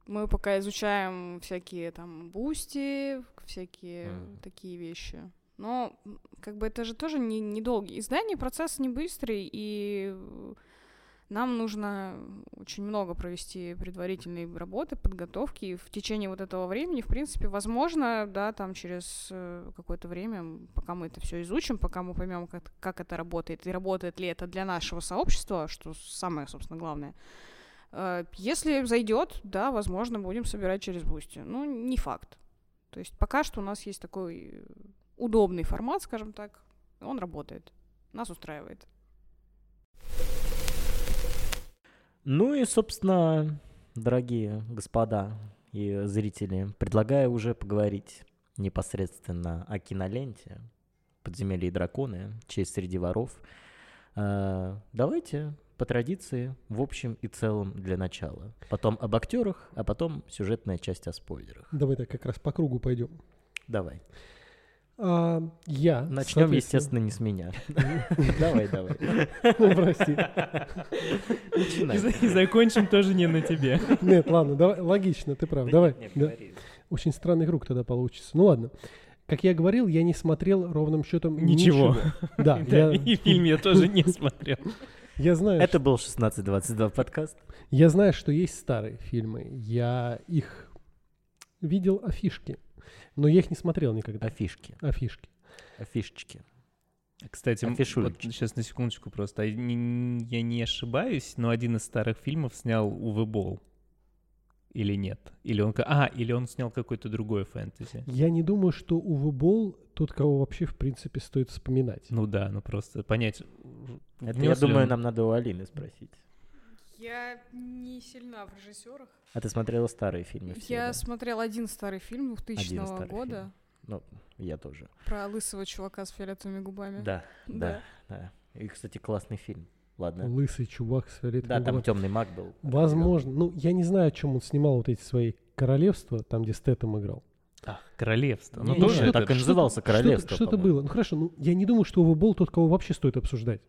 Мы пока изучаем всякие там Boosty, всякие Мгм. такие вещи. Но как бы это же тоже не, недолгий. Издание процесс не быстрый, и э, нам нужно очень много провести предварительной работы, подготовки. И в течение вот этого времени, в принципе, возможно, да, там через э, какое-то время, пока мы это все изучим, пока мы поймем, как, как это работает, и работает ли это для нашего сообщества, что самое, собственно, главное. Э, Если зайдет, да, возможно, будем собирать через Boosty. Ну, не факт. То есть пока что у нас есть такой э, удобный формат, скажем так. Он работает. Нас устраивает. Ну и, собственно, дорогие господа и зрители, предлагаю уже поговорить непосредственно о киноленте «Подземелье и драконы. Честь среди воров». А, давайте по традиции, в общем и целом для начала. Потом об актерах, а потом сюжетная часть о спойлерах. Давай так как раз по кругу пойдем. Давай. А, я, Начнем, естественно, не с меня. Давай, давай. Ну, прости. И, закончим тоже не на тебе. Нет, ладно, давай, логично, ты прав. Да Давай. Очень странный круг тогда получится. Ну ладно. Как я говорил, я не смотрел ровным счетом Ничего. Да, И фильм я тоже не смотрел. я знаю, Это был 1622 подкаст. Я знаю, что есть старые фильмы. Я их видел афишки, но я их не смотрел никогда. Афишки. Афишки. Афишечки. Кстати, вот сейчас на секундочку просто. А Я не ошибаюсь, но один из старых фильмов снял Уве Болл. Или нет? Или он... А, или он снял какой-то другой фэнтези. Я не думаю, что Уве Болл тот, кого вообще, в принципе, стоит вспоминать. Ну да, ну просто понять. Это, я думаю, он- нам надо у Алины спросить. Я не сильна в режиссерах. А ты смотрела старые фильмы все, Я да? смотрел один старый фильм 2000 старый года Ну, я тоже. про лысого чувака с фиолетовыми губами. Да, да, да. И, кстати, классный фильм. Ладно. Лысый чувак с фиолетовым Да, там темный маг был. Возможно. Ну, я не знаю, о чем он снимал вот эти свои королевства, там, где Стэттем играл. Ах, королевство. Ну, тоже так и назывался королевство. Что-то было. Ну хорошо, ну я не думаю, что Уве Болл тот, кого вообще стоит обсуждать.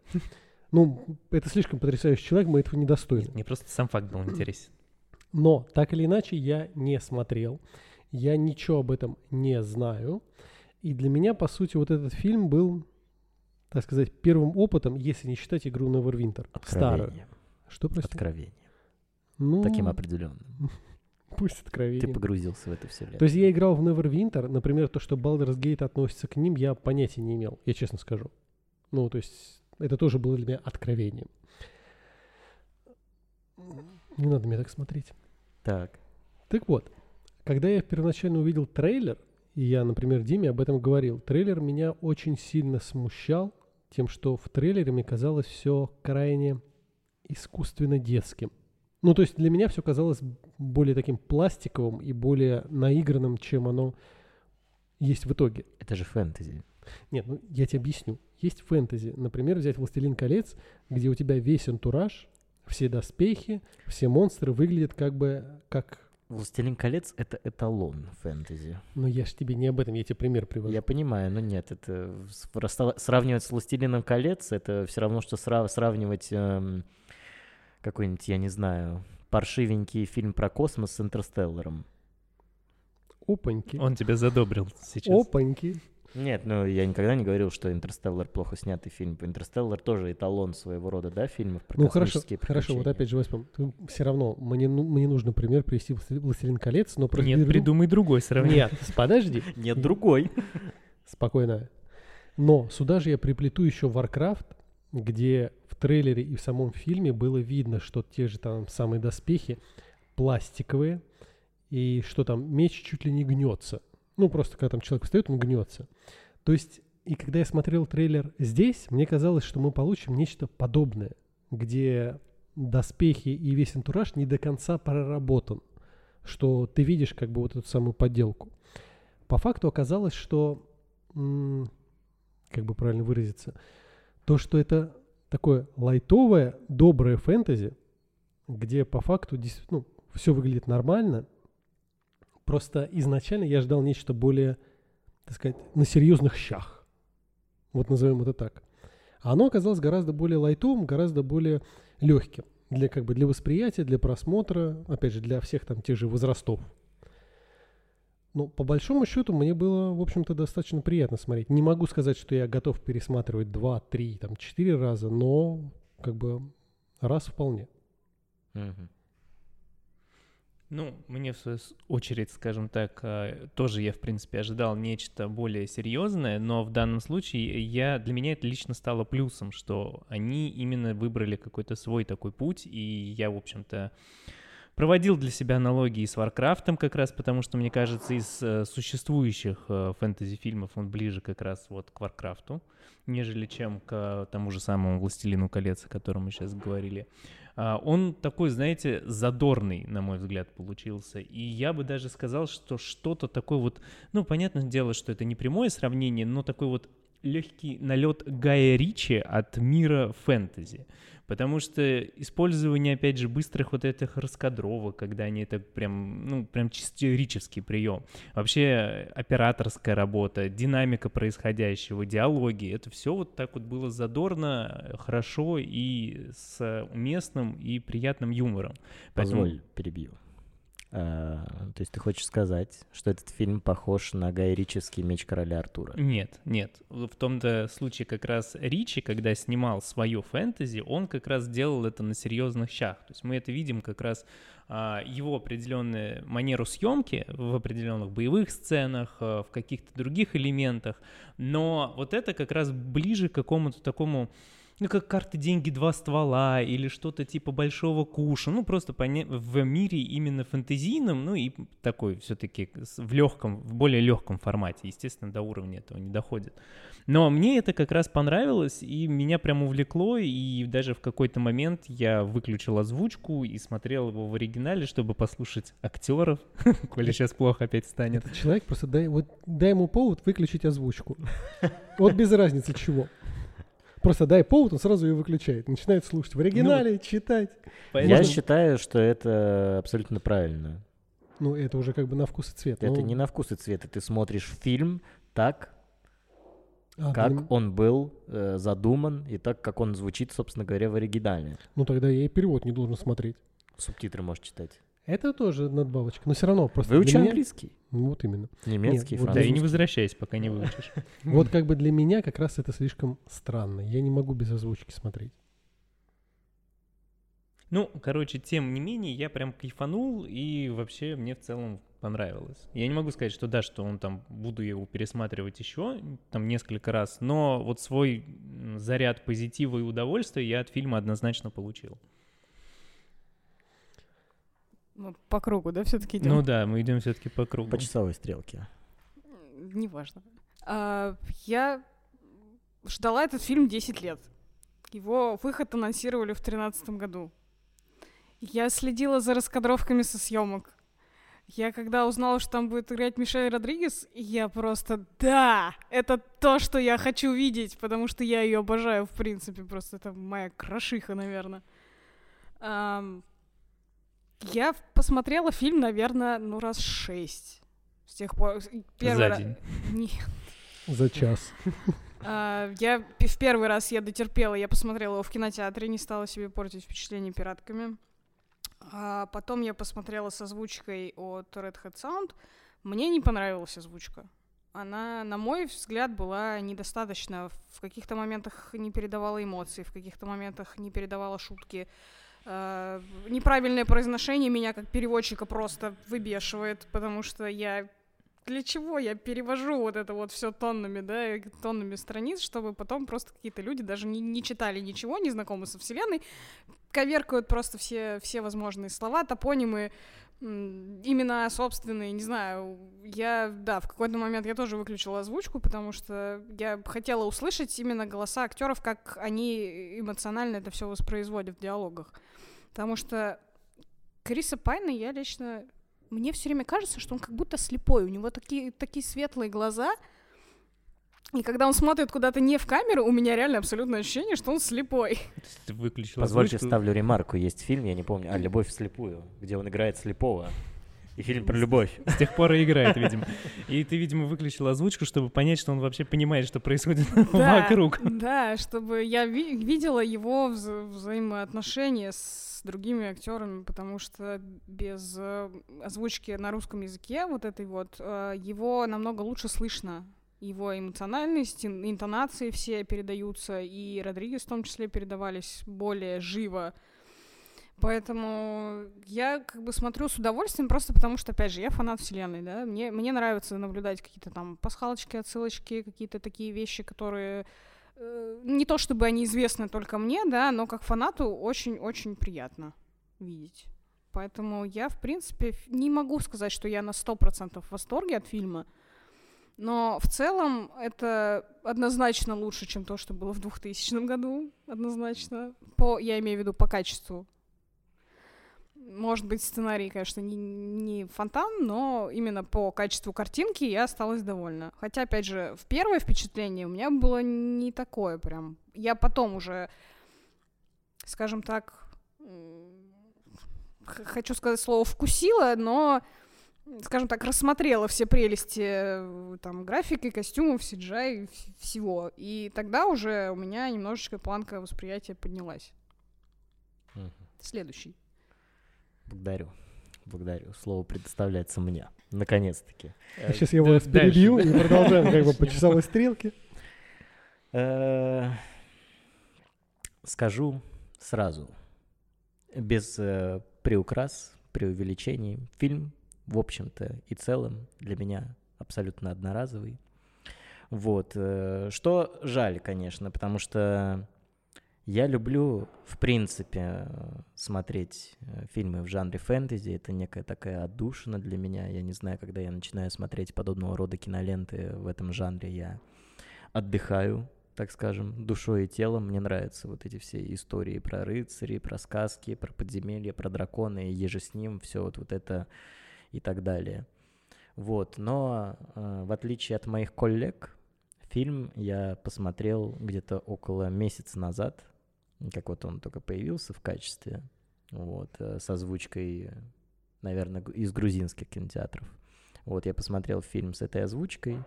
Ну, это слишком потрясающий человек, мы этого недостойны. Мне просто сам факт был интересен. Но, так или иначе, я не смотрел. Я ничего об этом не знаю. И для меня, по сути, вот этот фильм был, так сказать, первым опытом, если не считать игру Neverwinter. Старую. Откровение. Что, прости? Откровение. Ну, Таким определенным. пусть откровение. Ты погрузился в эту вселенную. То есть я играл в Neverwinter, например, то, что Baldur's Gate относится к ним, я понятия не имел, я честно скажу. Ну, то есть это тоже было для меня откровением. Не надо мне так смотреть. Так. Так вот, когда я первоначально увидел трейлер, и я, например, Диме об этом говорил, трейлер меня очень сильно смущал тем, что в трейлере мне казалось все крайне искусственно детским. Ну, то есть для меня все казалось более таким пластиковым и более наигранным, чем оно есть в итоге. Это же фэнтези. Нет, ну я тебе объясню. Есть фэнтези. Например, взять «Властелин колец», где у тебя весь антураж, все доспехи, все монстры выглядят как бы как... «Властелин колец» — это эталон фэнтези. Ну я ж тебе не об этом, я тебе пример привожу. Я понимаю, но нет, это сравнивать с «Властелином колец» — это все равно, что сра- сравнивать эм, какой-нибудь, я не знаю, паршивенький фильм про космос с «Интерстелларом». Опаньки. Он тебя задобрил сейчас. Опаньки. Нет, ну я никогда не говорил, что «Интерстеллар» плохо снятый фильм. «Интерстеллар» тоже эталон своего рода, да, фильмов про Ну хорошо, хорошо, вот опять же возьмем. Все равно мне, ну- мне нужно пример привести «Властелин «Властелин колец», но просто... Нет, беру- придумай другой сравнение. Нет, подожди. Нет, другой. Спокойно. Но сюда же я приплету еще Warcraft, где в трейлере и в самом фильме было видно, что те же там самые доспехи пластиковые, и что там меч чуть ли не гнется. Ну, просто когда там человек встает, он гнется. То есть, и когда я смотрел трейлер здесь, мне казалось, что мы получим нечто подобное, где доспехи и весь антураж не до конца проработан, что ты видишь как бы вот эту самую подделку. По факту оказалось, что как бы правильно выразиться, то, что это такое лайтовое, доброе фэнтези, где по факту действительно все выглядит нормально. Просто изначально я ждал нечто более, так сказать, на серьезных щах. Вот назовем это так. А оно оказалось гораздо более лайтовым, гораздо более легким для как бы для восприятия, для просмотра, опять же, для всех там тех же возрастов. Ну, по большому счету, мне было, в общем-то, достаточно приятно смотреть. Не могу сказать, что я готов пересматривать два, три, там, четыре раза, но как бы раз вполне. Мгм. Ну, мне в свою очередь, скажем так, а, тоже я, в принципе, ожидал нечто более серьезное, но в данном случае я, для меня это лично стало плюсом, что они именно выбрали какой-то свой такой путь, и я, в общем-то, проводил для себя аналогии с Варкрафтом как раз, потому что, мне кажется, из э, существующих э, фэнтези-фильмов он ближе как раз вот к Варкрафту, нежели чем к тому же самому «Властелину колец», о котором мы сейчас говорили. А, Он такой, знаете, задорный, на мой взгляд, получился. И я бы даже сказал, что что-то такое вот, ну, понятное дело, что это не прямое сравнение, но такой вот легкий налет Гая Ричи от мира фэнтези. Потому что использование, опять же, быстрых вот этих раскадровок, когда они это прям, ну, прям чисто ричевский прием. Вообще операторская работа, динамика происходящего, диалоги, это все вот так вот было задорно, хорошо и с уместным и приятным юмором. Поэтому- Позволь, перебью. А, то есть ты хочешь сказать, что этот фильм похож на Гай Ричевский «Меч короля Артура»? Нет, нет. В том-то случае как раз Ричи, когда снимал свое фэнтези, он как раз делал это на серьезных щах. То есть мы это видим как раз а, его определенную манеру съемки в определенных боевых сценах, а, в каких-то других элементах. Но вот это как раз ближе к какому-то такому ну, как карты деньги два ствола или что-то типа большого куша, ну, просто поня- в мире именно фэнтезийном, ну, и такой все-таки в легком, в более легком формате, естественно, до уровня этого не доходит. Но мне это как раз понравилось, и меня прям увлекло, и даже в какой-то момент я выключил озвучку и смотрел его в оригинале, чтобы послушать актеров, коли сейчас плохо опять станет. Человек просто дай, вот, дай ему повод выключить озвучку. Вот без разницы чего. Просто дай повод, он сразу ее выключает. Начинает слушать в оригинале, читать. Я Поэтому- считаю, что это абсолютно правильно. Ну, это уже как бы на вкус и цвет. Это Ну, не на вкус и цвет. Ты смотришь фильм так, а, как для- он был э, задуман, и так, как он звучит, собственно говоря, в оригинале. Ну, тогда я и перевод не должен смотреть. Субтитры можешь читать. Это тоже надбавочка. Но все равно просто Выучи для меня- английский, Ну, вот именно. немецкий, вот Да, и не французский. возвращайся, пока не выучишь. Вот как бы для меня как раз это слишком странно. Я не могу без озвучки смотреть. Ну, короче, тем не менее, я прям кайфанул, и вообще мне в целом понравилось. Я не могу сказать, что да, что он там, буду его пересматривать еще, там, несколько раз, но вот свой заряд позитива и удовольствия я от фильма однозначно получил. Ну, по кругу, да, все-таки идем? Ну да, мы идем все-таки по кругу. По часовой стрелке. Неважно. А, я ждала этот фильм 10 лет. Его выход анонсировали в 2013 году. Я следила за раскадровками со съемок. Я когда узнала, что там будет играть Мишель Родригес, я просто да, это то, что я хочу видеть, потому что я ее обожаю, в принципе, просто это моя крошиха, наверное. Я посмотрела фильм, наверное, ну раз шесть. С тех пор. первый За день. Не, За час. а, я в первый раз я дотерпела, я посмотрела его в кинотеатре, не стала себе портить впечатление пиратками. А потом я посмотрела с озвучкой от Red Hat Sound. Мне не понравилась озвучка. Она, на мой взгляд, была недостаточно. В каких-то моментах не передавала эмоции, в каких-то моментах не передавала шутки. А, неправильное произношение меня как переводчика просто выбешивает, потому что я для чего я перевожу вот это вот все тоннами, да, тоннами страниц, чтобы потом просто какие-то люди даже не, не читали ничего, не знакомы со вселенной, коверкают просто все, все возможные слова, топонимы, м, имена собственные, не знаю. Я, да, в какой-то момент я тоже выключила озвучку, потому что я хотела услышать именно голоса актеров, как они эмоционально это все воспроизводят в диалогах. Потому что Криса Пайна я лично мне все время кажется, что он как будто слепой. У него такие, такие светлые глаза. И когда он смотрит куда-то не в камеру, у меня реально абсолютное ощущение, что он слепой. Ты выключил Позвольте, озвучку. вставлю ремарку. Есть фильм, я не помню, а «Любовь вслепую», где он играет слепого. И фильм про любовь. С тех пор и играет, видимо. И ты, видимо, выключил озвучку, чтобы понять, что он вообще понимает, что происходит Да, вокруг. Да, чтобы я ви- видела его вза- взаимоотношения с другими актерами, потому что без э, озвучки на русском языке вот этой вот э, его намного лучше слышно. Его эмоциональность, ин- интонации все передаются, и Родригес в том числе передавались более живо. Поэтому я как бы смотрю с удовольствием, просто потому что, опять же, я фанат вселенной, да, мне, мне нравится наблюдать какие-то там пасхалочки, отсылочки, какие-то такие вещи, которые э, не то чтобы они известны только мне, да, но как фанату очень-очень приятно видеть. Поэтому я, в принципе, не могу сказать, что я на 100% в восторге от фильма, но в целом это однозначно лучше, чем то, что было в 2000 году, однозначно. По, я имею в виду по качеству. Может быть, сценарий, конечно, не, не фонтан, но именно по качеству картинки я осталась довольна. Хотя, опять же, в первое впечатление у меня было не такое прям. Я потом уже, скажем так, хочу сказать слово «вкусила», но, скажем так, рассмотрела все прелести э, там, графики, костюмов, CGI, вс- всего. И тогда уже у меня немножечко планка восприятия поднялась. Мгм. Следующий. Благодарю. Благодарю. Слово предоставляется мне. Наконец-таки. Сейчас я Э, да, вас дальше, перебью и продолжаем как бы по часовой стрелке. Э, Скажу сразу, без э, приукрас, преувеличений. Фильм, в общем-то и целом, для меня абсолютно одноразовый. Вот. э, Что жаль, конечно, потому что я люблю, в принципе, смотреть э, фильмы в жанре фэнтези. Это некая такая отдушина для меня. Я не знаю, когда я начинаю смотреть подобного рода киноленты в этом жанре, я отдыхаю, так скажем, душой и телом. Мне нравятся вот эти все истории про рыцарей, про сказки, про подземелья, про драконы, и еже с ним, все вот, вот это и так далее. Вот, но э, в отличие от моих коллег, фильм я посмотрел где-то около месяца назад, как вот он только появился в качестве, вот, э, с озвучкой, наверное, из грузинских кинотеатров. Вот, я посмотрел фильм с этой озвучкой,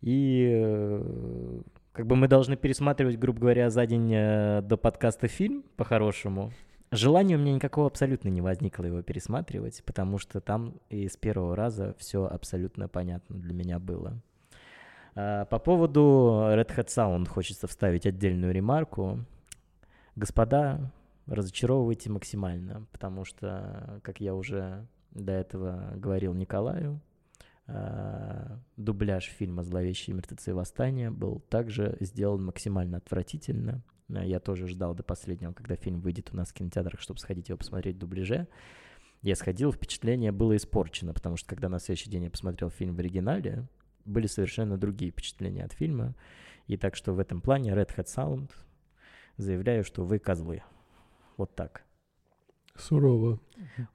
и э, как бы мы должны пересматривать, грубо говоря, за день э, до подкаста фильм, по-хорошему. Желания у меня никакого абсолютно не возникло его пересматривать, потому что там и с первого раза все абсолютно понятно для меня было. А, По поводу Red Hat Sound хочется вставить отдельную ремарку. Господа, разочаровывайте максимально, потому что, как я уже до этого говорил Николаю, а, дубляж фильма «Зловещие мертвецы. Восстание» был также сделан максимально отвратительно. А, Я тоже ждал до последнего, когда фильм выйдет у нас в кинотеатрах, чтобы сходить его посмотреть в дубляже. Я сходил, впечатление было испорчено, потому что когда на следующий день я посмотрел фильм в оригинале, были совершенно другие впечатления от фильма. И так что в этом плане Red Hat Sound заявляю, что вы козлы. Вот так. Сурово.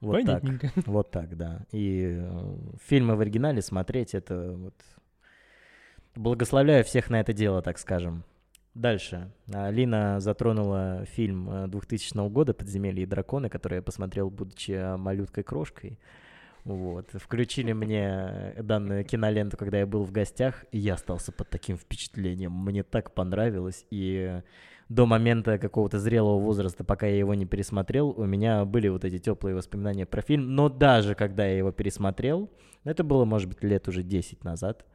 Вот так. Вот так, да. И э, фильмы в оригинале смотреть это вот... Благословляю всех на это дело, так скажем. Дальше. Алина затронула фильм э, 2000 года «Подземелье и драконы», который я посмотрел, будучи э, малюткой-крошкой. Вот. Включили мне данную киноленту, когда я был в гостях, и я остался под таким впечатлением. Мне так понравилось, и до момента какого-то зрелого возраста, пока я его не пересмотрел, у меня были вот эти теплые воспоминания про фильм. Но даже когда я его пересмотрел, это было, может быть, лет уже 10 назад,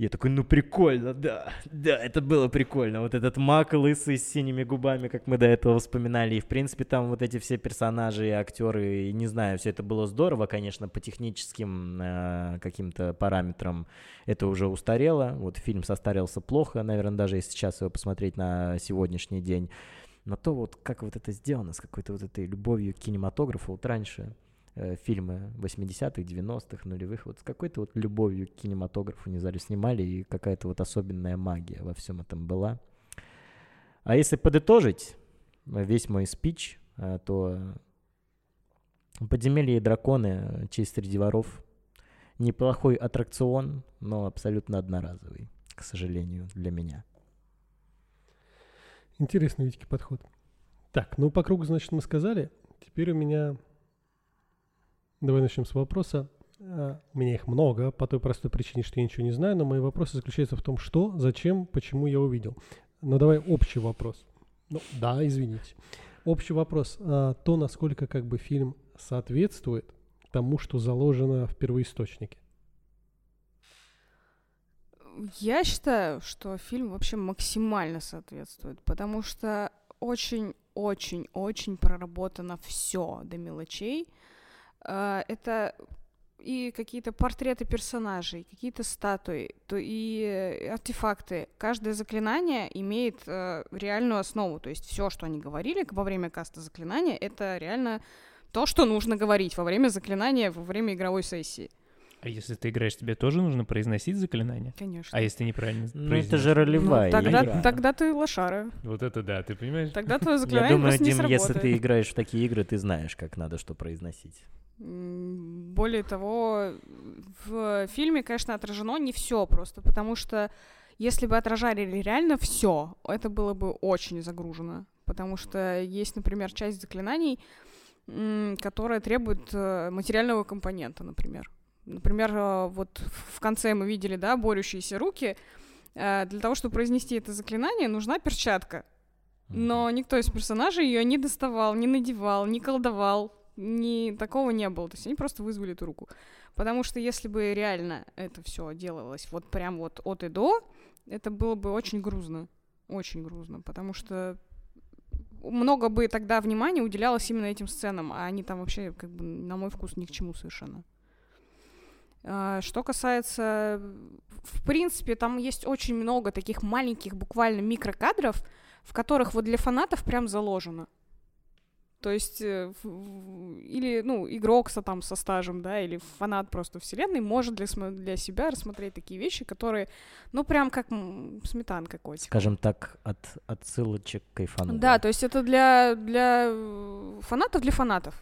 я такой, ну прикольно, да, да, это было прикольно. Вот этот маг лысый с синими губами, как мы до этого вспоминали. И, в принципе, там вот эти все персонажи и актеры, и не знаю, все это было здорово, конечно, по техническим э, каким-то параметрам это уже устарело. Вот фильм состарился плохо, наверное, даже если сейчас его посмотреть на сегодняшний день. Но то вот как вот это сделано, с какой-то вот этой любовью к кинематографу, вот раньше э, фильмы 80-х, 90-х, нулевых, вот с какой-то вот любовью к кинематографу не знаю, снимали, и какая-то вот особенная магия во всем этом была. А если подытожить э, весь мой спич, э, то «Подземелье и драконы. Честь среди воров» неплохой аттракцион, но абсолютно одноразовый, к сожалению, для меня. Интересный, Витьки, подход. Так, ну по кругу, значит, мы сказали. Теперь у меня... Давай начнем с вопроса. А, У меня их много, по той простой причине, что я ничего не знаю, но мои вопросы заключаются в том, что, зачем, почему я увидел. Но давай общий вопрос. Ну, да, извините. Общий вопрос. А, то, насколько как бы фильм соответствует тому, что заложено в первоисточнике. Я считаю, что фильм вообще максимально соответствует, потому что очень-очень-очень проработано все до мелочей. А, Это и какие-то портреты персонажей, какие-то статуи, то и артефакты. Каждое заклинание имеет э, реальную основу, то есть все, что они говорили во время каста заклинания, это реально то, что нужно говорить во время заклинания, во время игровой сессии. А если ты играешь, тебе тоже нужно произносить заклинание? Конечно. А если ты неправильно Ну, это же Ну, ролевая тогда, игра. тогда ты лошара. Вот это да, ты понимаешь? Тогда твое Я заклинание думаю, просто не Дим, если ты играешь в такие игры, ты знаешь, как надо что произносить. Более того, в фильме, конечно, отражено не все просто, потому что если бы отражали реально все, это было бы очень загружено. Потому что есть, например, часть заклинаний, которая требует э, материального компонента, например. Например, э, вот в конце мы видели, да, борющиеся руки. Э, Для того, чтобы произнести это заклинание, нужна перчатка. Но никто из персонажей ее не доставал, не надевал, не колдовал, ни такого не было. То есть они просто вызвали эту руку. Потому что если бы реально это все делалось вот прям вот от и до, это было бы очень грузно. Очень грузно. Потому что много бы тогда внимания уделялось именно этим сценам, а они там вообще, как бы, на мой вкус, ни к чему совершенно. А, Что касается, в принципе, там есть очень много таких маленьких, буквально микрокадров, в которых вот для фанатов прям заложено. То есть, э, или, ну, игрок со, там, со стажем, да, или фанат просто вселенной может для, для себя рассмотреть такие вещи, которые, ну, прям как сметанка котик. Скажем так, от отсылочек кайфануло. Да, то есть это для, для э, фанатов, для фанатов.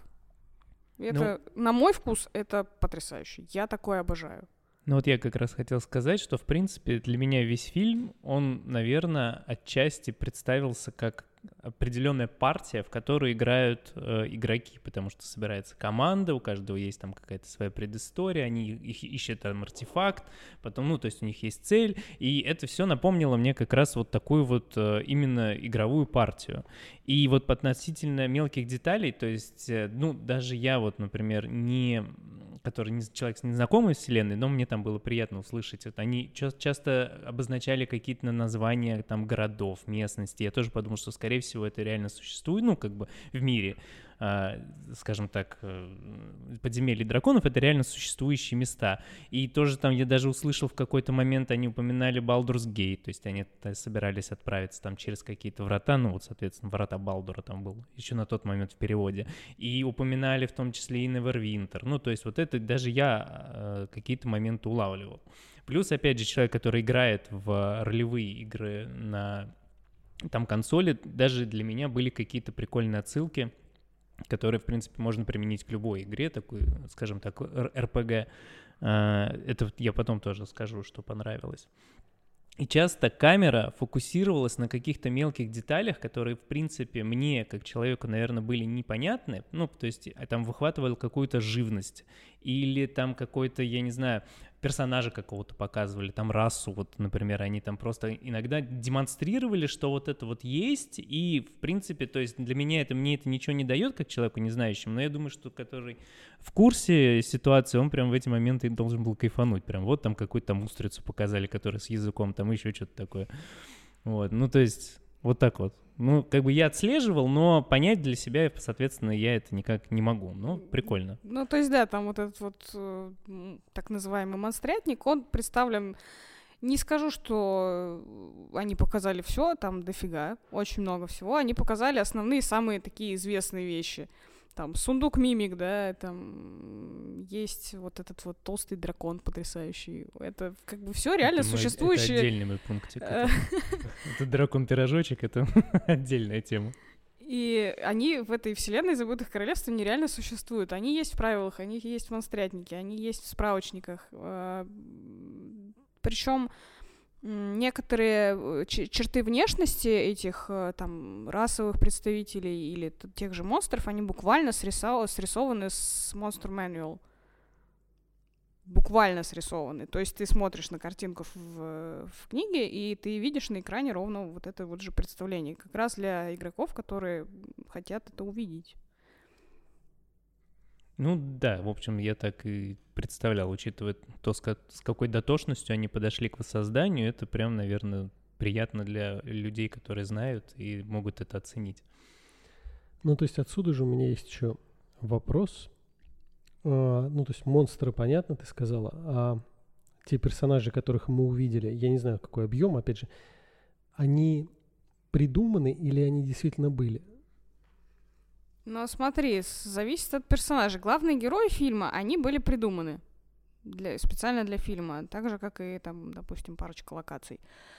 И Это, на мой вкус, это потрясающе. Я такое обожаю. Ну вот я как раз хотел сказать, что в принципе для меня весь фильм, он, наверное, отчасти представился как определенная партия, в которую играют э, игроки, потому что собирается команда, у каждого есть там какая-то своя предыстория, они их ищут там артефакт, потом, ну, то есть у них есть цель, и это все напомнило мне как раз вот такую вот э, именно игровую партию. И вот относительно мелких деталей, то есть, э, ну, даже я вот, например, не который не, человек с незнакомой вселенной, но мне там было приятно услышать. Вот они ча- часто обозначали какие-то названия там городов, местности. Я тоже подумал, что, скорее всего, это реально существует, ну, как бы в мире. А, скажем так, э, подземелья драконов — это реально существующие места. И тоже там я даже услышал в какой-то момент, они упоминали Балдурс Гейт, то есть они собирались отправиться там через какие-то врата, ну вот, соответственно, врата Балдура там был еще на тот момент в переводе. И упоминали в том числе и Невервинтер. Ну, то есть вот это даже я э, какие-то моменты улавливал. Плюс, опять же, человек, который играет в ролевые игры на там консоли, даже для меня были какие-то прикольные отсылки — который, в принципе, можно применить к любой игре, такой, скажем так, РПГ. А, это я потом тоже скажу, что понравилось. И часто камера фокусировалась на каких-то мелких деталях, которые, в принципе, мне, как человеку, наверное, были непонятны. Ну, то есть э, там выхватывал какую-то живность. Или там какой-то, я не знаю, персонажа какого-то показывали, там расу, вот, например, они там просто иногда демонстрировали, что вот это вот есть, и, в принципе, то есть для меня это, мне это ничего не дает, как человеку не знающему, но я думаю, что который в курсе ситуации, он прям в эти моменты должен был кайфануть, прям вот там какую-то там устрицу показали, которая с языком, там еще что-то такое, вот, ну, то есть вот так вот. Ну, как бы я отслеживал, но понять для себя, соответственно, я это никак не могу. Ну, прикольно. Ну, то есть, да, там вот этот вот э, так называемый монстрятник, он представлен... Не скажу, что они показали все, там дофига, очень много всего. Они показали основные, самые такие известные вещи там сундук мимик, да, там есть вот этот вот толстый дракон потрясающий. Это как бы все реально это существующее. Это отдельный мой пунктик. Это дракон-пирожочек, это отдельная тема. И они в этой вселенной забытых королевств нереально существуют. Они есть в правилах, они есть в монстрятнике, они есть в справочниках. А, Причем некоторые э, черты внешности этих э, там расовых представителей или тех же монстров, они буквально срисованы, срисованы с Monster Manual. Буквально срисованы. То есть ты смотришь на картинку в, в книге, и ты видишь на экране ровно вот это вот же представление. Как раз для игроков, которые хотят это увидеть. Ну да, в общем, я так и представлял, учитывая то, с, как, с какой дотошностью они подошли к воссозданию, это прям, наверное, приятно для людей, которые знают и могут это оценить. Ну, то есть отсюда же у меня есть еще вопрос. А, ну, то есть монстры, понятно, ты сказала, а те персонажи, которых мы увидели, я не знаю, какой объем, опять же, они придуманы или они действительно были? Но смотри, зависит от персонажа. Главные герои фильма, они были придуманы для, специально для фильма, так же, как и, там, допустим, парочка локаций. А,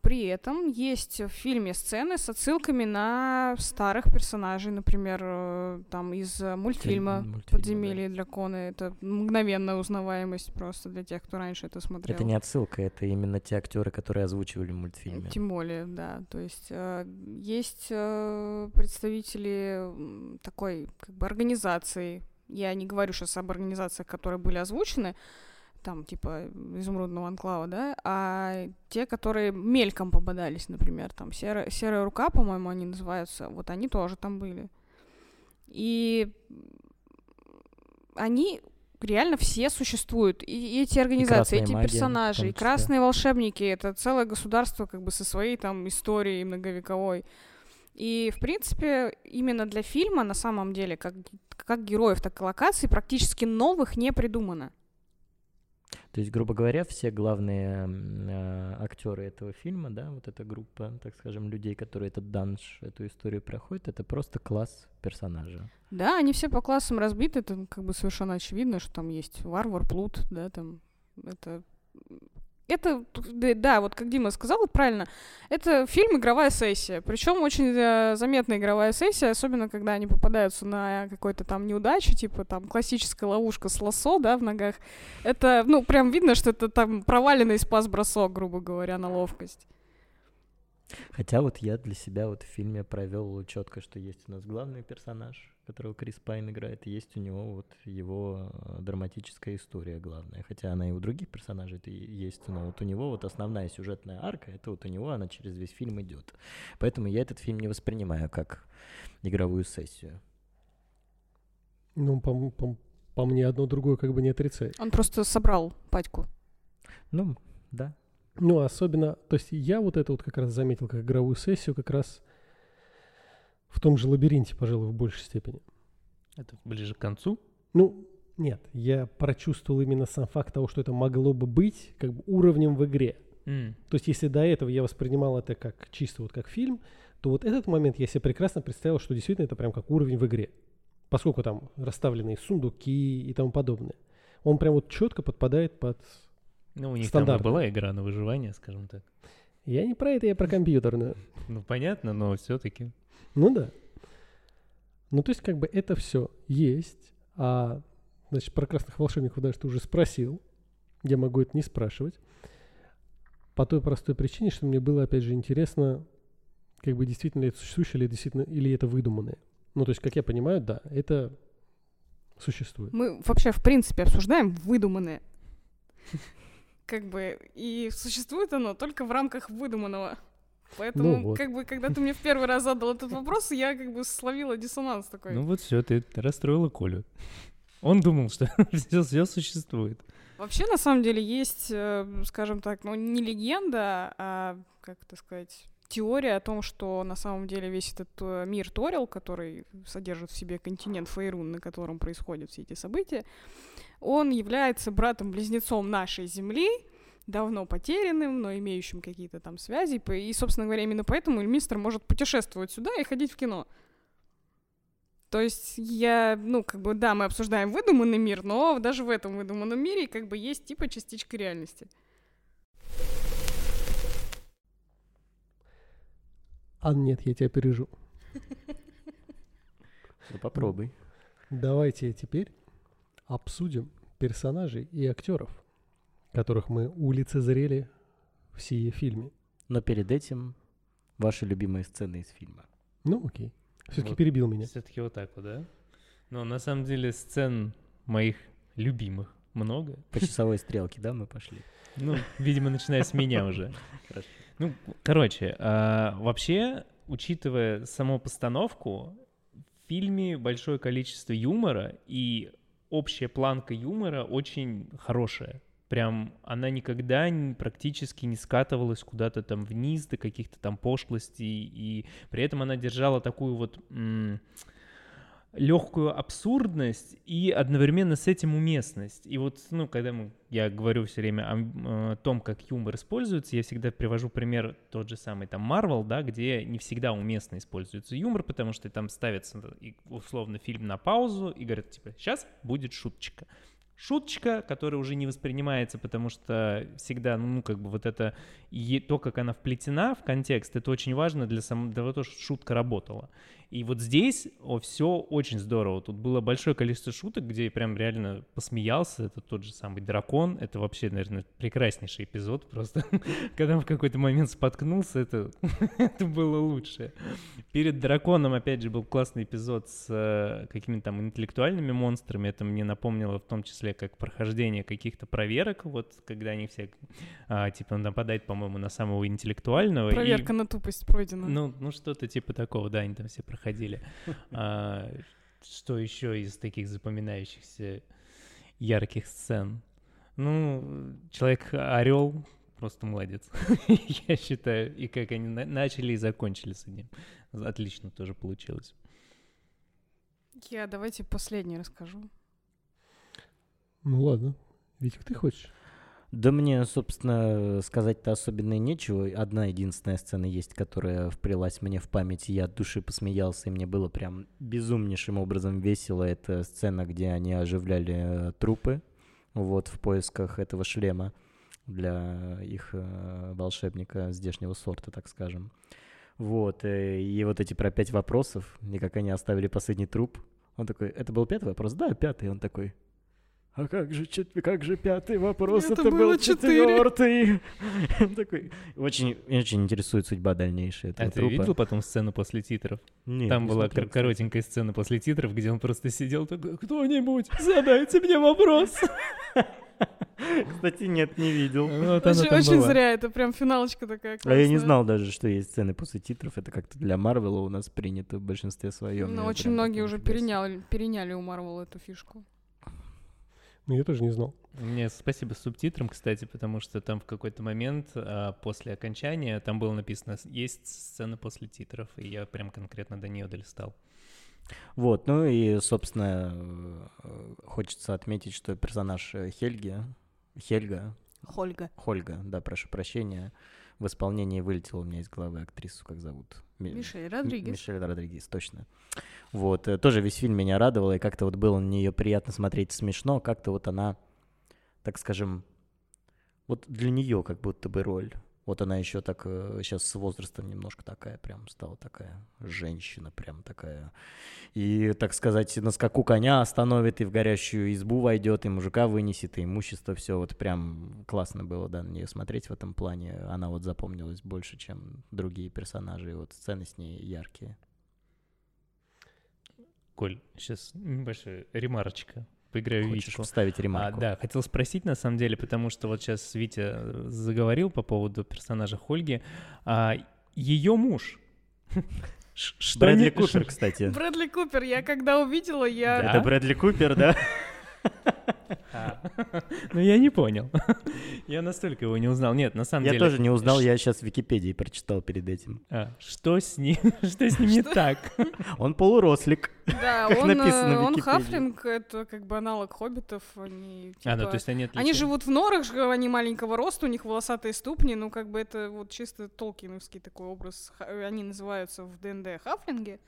при этом есть в фильме сцены с отсылками на старых персонажей, например, э, там из мультфильма, мультфильма «Подземелье да. драконы». Это мгновенная узнаваемость просто для тех, кто раньше это смотрел. Это не отсылка, это именно те актеры, которые озвучивали мультфильмы. Тем более, да. То есть э, есть э, представители такой как бы организации. Я не говорю сейчас об организациях, которые были озвучены, там, типа, изумрудного анклава, да, а те, которые мельком попадались, например, там, серая, серая рука, по-моему, они называются, вот они тоже там были. И они реально все существуют. И эти организации, и эти магия, персонажи, и красные волшебники, это целое государство как бы со своей там историей многовековой. И, в принципе, именно для фильма, на самом деле, как, как героев, так и локаций, практически новых не придумано. То есть, грубо говоря, все главные э, актеры этого фильма, да, вот эта группа, так скажем, людей, которые этот данж, эту историю проходят, это просто класс персонажа. Да, они все по классам разбиты, это как бы совершенно очевидно, что там есть варвар, плут, да, там это это, да, вот как Дима сказал, правильно, это фильм «Игровая сессия». Причем очень э, заметная игровая сессия, особенно когда они попадаются на какой-то там неудачу, типа там классическая ловушка с лосо, да, в ногах. Это, ну, прям видно, что это там проваленный спас-бросок, грубо говоря, на ловкость. Хотя вот я для себя вот в фильме провел четко, что есть у нас главный персонаж, которого Крис Пайн играет, есть у него вот его э, драматическая история главная. Хотя она и у других персонажей это есть, но вот у него вот основная сюжетная арка, это вот у него она через весь фильм идет. Поэтому я этот фильм не воспринимаю как игровую сессию. Ну, по, по, по мне одно другое как бы не отрицает. Он просто собрал патьку. Ну, да. Ну, особенно, то есть я вот это вот как раз заметил как игровую сессию как раз в том же лабиринте, пожалуй, в большей степени. Это ближе к концу? Ну, нет, я прочувствовал именно сам факт того, что это могло бы быть как бы уровнем в игре. М. То есть, если до этого я воспринимал это как чисто вот как фильм, то вот этот момент я себе прекрасно представил, что действительно это прям как уровень в игре. Поскольку там расставлены сундуки и тому подобное. Он прям вот четко подпадает под... Ну, у них Стандартно. там и была игра на выживание, скажем так. Я не про это, я про компьютерную. Ну, понятно, но все-таки. Ну да. Ну, то есть, как бы это все есть. А, значит, про красных волшебников даже ты уже спросил. Я могу это не спрашивать. По той простой причине, что мне было, опять же, интересно, как бы действительно это существующее или действительно, или это выдуманное. Ну, то есть, как я понимаю, да, это существует. Мы вообще, в принципе, обсуждаем выдуманное. Как бы, и существует оно только в рамках выдуманного. Поэтому, Ну вот. как бы, когда ты мне в первый раз задал этот вопрос, я как бы словила диссонанс такой. Ну вот все, ты расстроила Колю. Он думал, что все, существует. Вообще, на самом деле, есть, э, скажем так, ну, не легенда, а, как это сказать, теория о том, что на самом деле весь этот э, мир Торил, который содержит в себе континент Фейрун, на котором происходят все эти события, он является братом-близнецом нашей Земли, давно потерянным, но имеющим какие-то там связи. И, собственно говоря, именно поэтому Эльмистер может путешествовать сюда и ходить в кино. То есть я, ну, как бы, да, мы обсуждаем выдуманный мир, но даже в этом выдуманном мире как бы есть типа частичка реальности. А нет, я тебя опережу. Ну попробуй. Давайте теперь обсудим персонажей и актеров, которых мы улицезрели в сие фильме. Но перед этим ваши любимые сцены из фильма. Ну, окей. Все-таки Вот. перебил меня. Все-таки вот так вот, да? Но на самом деле сцен моих любимых много. По часовой стрелке, да, мы пошли? Ну, видимо, начиная с меня уже. Ну, короче, а, вообще, учитывая саму постановку, в фильме большое количество юмора, и общая планка юмора очень хорошая. Прям она никогда не- практически не скатывалась куда-то там вниз до каких-то там пошлостей, и при этом она держала такую вот легкую абсурдность и одновременно с этим уместность. И вот, ну, когда мы, я говорю все время о, м, э, том, как юмор используется, я всегда привожу пример тот же самый там Marvel, да, где не всегда уместно используется юмор, потому что там ставится условно фильм на паузу и говорят, типа, сейчас будет шуточка. Шуточка, которая уже не воспринимается, потому что всегда, ну, как бы вот это, то, как она вплетена в контекст, это очень важно для, сам, для того, чтобы шутка работала. И вот здесь все очень здорово. Тут было большое количество шуток, где я прям реально посмеялся. Это тот же самый дракон. Это вообще, наверное, прекраснейший эпизод. Просто когда в какой-то момент споткнулся, это, это было лучшее. Перед драконом, опять же, был классный эпизод с э, какими-то там интеллектуальными монстрами. Это мне напомнило в том числе как прохождение каких-то проверок. Вот когда они все, а, типа, он нападает, по-моему, на самого интеллектуального. и- Проверка на тупость пройдена. ну, ну что-то типа такого, да, они там все проходили. А, что еще из таких запоминающихся ярких сцен? Ну, человек-орел просто молодец, я считаю. И как они на- начали и закончили с этим. Отлично тоже получилось. Я давайте последний расскажу. Ну ладно. Витик, ты хочешь? Да мне, собственно, сказать-то особенно нечего. Одна единственная сцена есть, которая вплелась мне в память, и я от души посмеялся, и мне было прям безумнейшим образом весело. Это сцена, где они оживляли э, трупы, вот, в поисках этого шлема. для их э, волшебника здешнего сорта, так скажем. Вот, э, и вот эти про пять вопросов, и как они оставили последний труп. Он такой, это был пятый вопрос? Да, пятый. Он такой, а как же, чет... как же пятый вопрос? Это Это, было был четвертый. Он такой, очень, очень интересует судьба дальнейшая этого А ты трупа. видел потом сцену после титров? Нет, Там не была смотрел, кор- кстати. коротенькая сцена после титров, где он просто сидел такой, кто-нибудь, задайте мне вопрос. Кстати, нет, не видел. Вот Очень, очень была. зря, это прям финалочка такая А я не классная. знал даже, что есть сцены после титров. Это как-то для Марвела у нас принято в большинстве своем. Я очень многие уже переняли, переняли у Марвел эту фишку. Ну, я тоже не знал. Мне спасибо субтитрам, кстати, потому что там в какой-то момент а, после окончания там было написано «Есть сцена после титров», и я прям конкретно до нее долистал. Вот, ну и, собственно, э, хочется отметить, что персонаж э, Хельги, Хельга, Хольга. Хольга, да, прошу прощения, в исполнении вылетела у меня из головы актрису, как зовут? Ми- Мишель Родригес. Мишель Родригес, точно. Вот, э, тоже весь фильм меня радовал, и как-то вот было на нее приятно смотреть, смешно, как-то вот она, так скажем, вот для нее как будто бы роль. Вот она еще так сейчас с возрастом немножко такая, прям стала такая женщина, прям такая. И, так сказать, на скаку коня остановит, и в горящую избу войдет, и мужика вынесет, и имущество, все вот прям классно было, да, на нее смотреть в этом плане. Она вот запомнилась больше, чем другие персонажи, и вот сцены с ней яркие. Коль, сейчас небольшая ремарочка. Поиграю в Хочешь Витьку. вставить А, ремарку? да, хотел спросить на самом деле, потому что вот сейчас Витя э, заговорил по поводу персонажа Хольги. А, ее муж. Что Брэдли не- Купер, кстати. Брэдли Купер, я когда увидела, я... Да? Это Брэдли Купер, да? А. Ну, я не понял. Я настолько его не узнал. Нет, на самом Я деле... тоже не узнал, я сейчас в Википедии прочитал перед этим. А, Что с ним? Что с ним не так? Он полурослик. Да, он, э, хафлинг, это как бы аналог хоббитов. Они, А, ну типа, то есть они живут в норах, они маленького роста, у них волосатые ступни, ну как бы это вот чисто толкиновский такой образ. Ха- Они называются в ДНД хафлинги,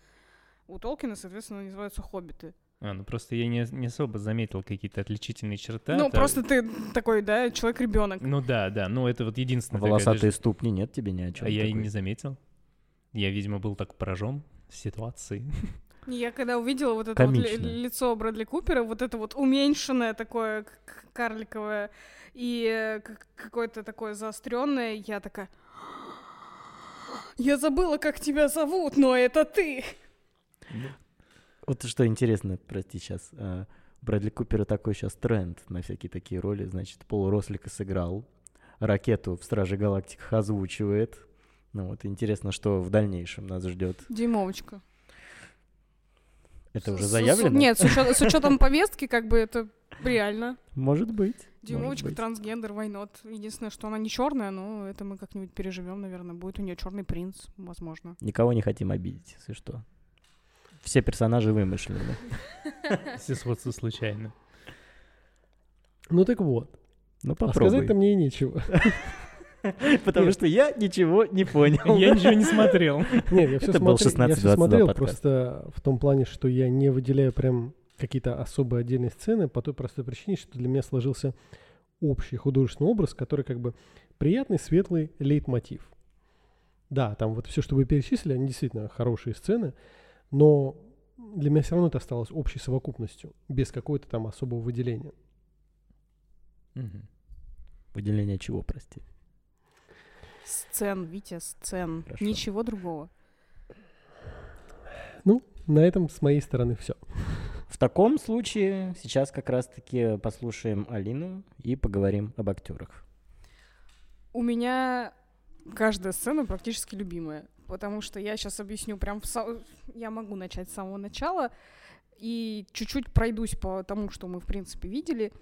у Толкина, соответственно, называются хоббиты. А, ну просто я не, не особо заметил какие-то отличительные черты. ну Это- просто ты такой, да, человек-ребенок. Ну да, да, ну это вот единственное. такая даже- Волосатые ступни, нет тебе ни о чем. А я и не заметил. Я, видимо, был так поражен ситуацией. Я когда увидела вот это вот лицо Брэдли Купера, вот это вот уменьшенное такое карликовое и э, какое-то такое заостренное, я такая. Я забыла, как тебя зовут, но это ты. Вот что интересно, прости, сейчас. Брэдли Купера такой сейчас тренд на всякие такие роли. Значит, полурослика сыграл. Ракету в Страже Галактиках озвучивает. Ну вот, интересно, что в дальнейшем нас ждет. Димовочка. Это уже С- с- заявлено? Нет, с, учё- с учетом повестки, как бы это реально. Может быть. Димовочка, быть. трансгендер, войнот. Единственное, что она не черная, но это мы как-нибудь переживем, наверное. Будет у нее черный принц, возможно. Никого не хотим обидеть, если что. Все персонажи вымышлены. Все сходство случайно. Ну так вот. Ну А попробуй. сказать-то мне и нечего. Потому что я ничего не понял. Я ничего не смотрел. Нет, я все смотрел, я 16-22 всё смотрел просто в том плане, что я не выделяю прям какие-то особые отдельные сцены по той простой причине, что для меня сложился общий художественный образ, который как бы приятный, светлый лейтмотив. Да, там вот все, что вы перечислили, они действительно хорошие сцены, но для меня все равно это осталось общей совокупностью, без какого-то там особого выделения. Мгм. Выделение чего, прости? Сцен, Витя, сцен. Хорошо. Ничего другого. Ну, на этом с моей стороны все. В таком случае сейчас как раз-таки послушаем Алину и поговорим об актерах. У меня каждая сцена практически любимая, потому что я сейчас объясню прям в са- я могу начать с самого начала и чуть-чуть пройдусь по тому, что мы в принципе видели.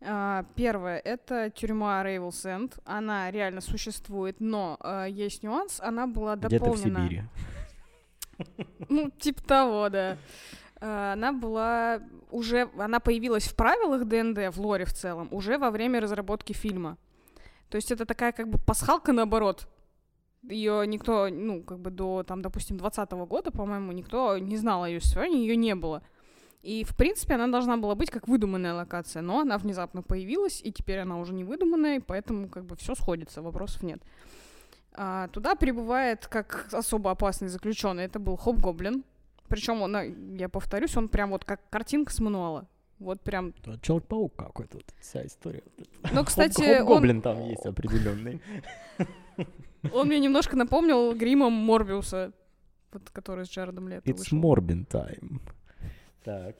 А, Первое это тюрьма Рейвелс Энд. Она реально существует, но а, есть нюанс. Она была Где-то в дополнена. Сибири. Ну, типа того, да. А, Она была уже, она появилась в правилах ДНД, в лоре в целом, уже во время разработки фильма. То есть это такая как бы пасхалка наоборот. Ее никто, ну, как бы до, там, допустим, 20 года, по-моему, никто не знал о ее существовании, ее не было. И, в принципе, она должна была быть как выдуманная локация, но она внезапно появилась, и теперь она уже не выдуманная, и поэтому как бы все сходится, вопросов нет. А, туда прибывает как особо опасный заключенный. Это был Хоп-Гоблин. Причем он, я повторюсь, он прям вот как картинка с мануала. Вот прям. Человек-паук какой-то, вся история. Ну, кстати, Гоблин там есть определенный. Он мне немножко напомнил гримом Морбиуса, вот, который с Джаредом Лето It's Morbin time. Так.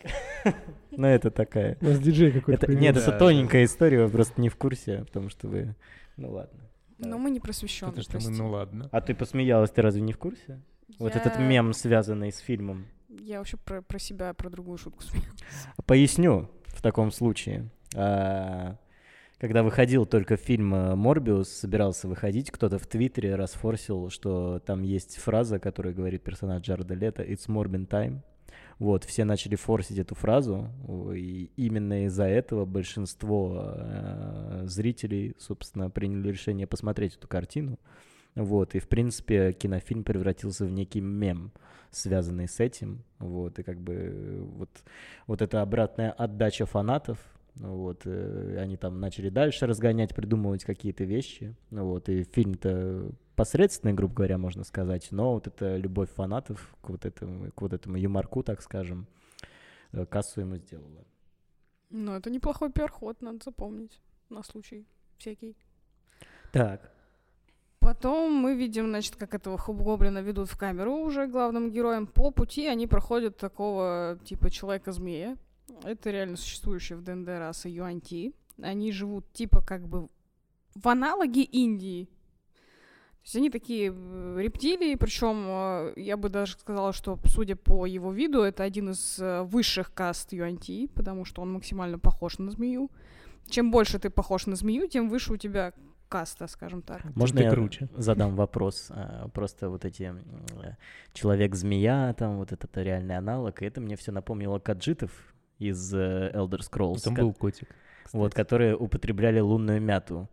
Ну, это такая... У нас диджей какой-то Нет, это тоненькая история, вы просто не в курсе, потому что вы... Ну, ладно. Но мы не просвещенные, Потому что мы, ну ладно. А ты посмеялась, ты разве не в курсе? Вот этот мем, связанный с фильмом. Я вообще про, про себя, про другую шутку смеялась. Поясню в таком случае. А, когда выходил только фильм э, «Морбиус», собирался выходить, кто-то в Твиттере расфорсил, что там есть фраза, которая говорит персонаж Джареда Лето «It's Morbin time». Вот, все начали форсить эту фразу, и именно из-за этого большинство э, зрителей, собственно, приняли решение посмотреть эту картину. Вот, и, в принципе, кинофильм превратился в некий мем, связанный с этим. Вот, и как бы вот, вот эта обратная отдача фанатов, вот, э, они там начали дальше разгонять, придумывать какие-то вещи. Вот, и фильм-то посредственный, грубо говоря, можно сказать, но вот эта любовь фанатов к вот этому, к вот этому юморку, так скажем, э, кассу ему сделала. Ну, это неплохой пиар-ход, надо запомнить на случай всякий. Так. Потом мы видим, значит, как этого хоб-гоблина ведут в камеру уже главным героем. По пути они проходят такого типа человека-змея. Это реально существующая в ДНД раса Юанти. Они живут типа как бы в аналоге Индии есть они такие э, рептилии, причем э, я бы даже сказала, что, судя по его виду, это один из э, высших каст Юанти, потому что он максимально похож на змею. Чем больше ты похож на змею, тем выше у тебя каста, скажем так. Можно я круче. задам вопрос? Просто вот эти человек-змея, там вот этот реальный аналог, и это мне все напомнило каджитов из Elder Scrolls. Там был котик. Кстати. Вот, которые употребляли лунную мяту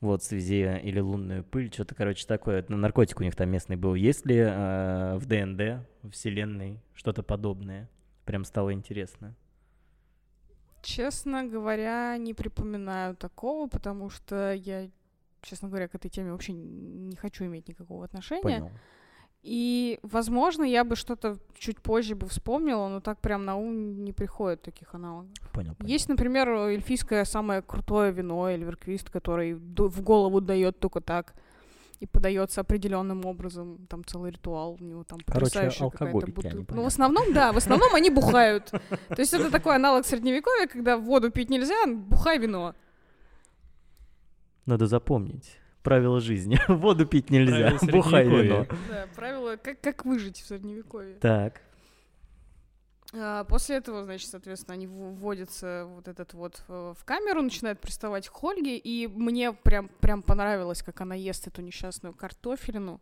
вот, в связи, или лунную пыль, что-то, короче, такое. Наркотик у них там местный был. Есть ли э, в ДНД, в Вселенной, что-то подобное? Прям стало интересно. Честно говоря, не припоминаю такого, потому что я, честно говоря, к этой теме вообще не хочу иметь никакого отношения. Понял. И, возможно, я бы что-то чуть позже бы вспомнила, но так прям на ум не приходит таких аналогов. Понял, понял. Есть, например, эльфийское самое крутое вино, Эльверквист, который в голову дает только так и подается определенным образом, там целый ритуал у него там потрясающая какая-то бутылка. Ну, в основном, да, в основном они бухают. То есть это такой аналог средневековья, когда воду пить нельзя, бухай вино. Надо запомнить правила жизни. Воду пить нельзя, бухай вино. Да, правила, как, как выжить в Средневековье. Так. А, после этого, значит, соответственно, они вводятся вот этот вот в камеру, начинают приставать к Хольге, и мне прям, прям понравилось, как она ест эту несчастную картофелину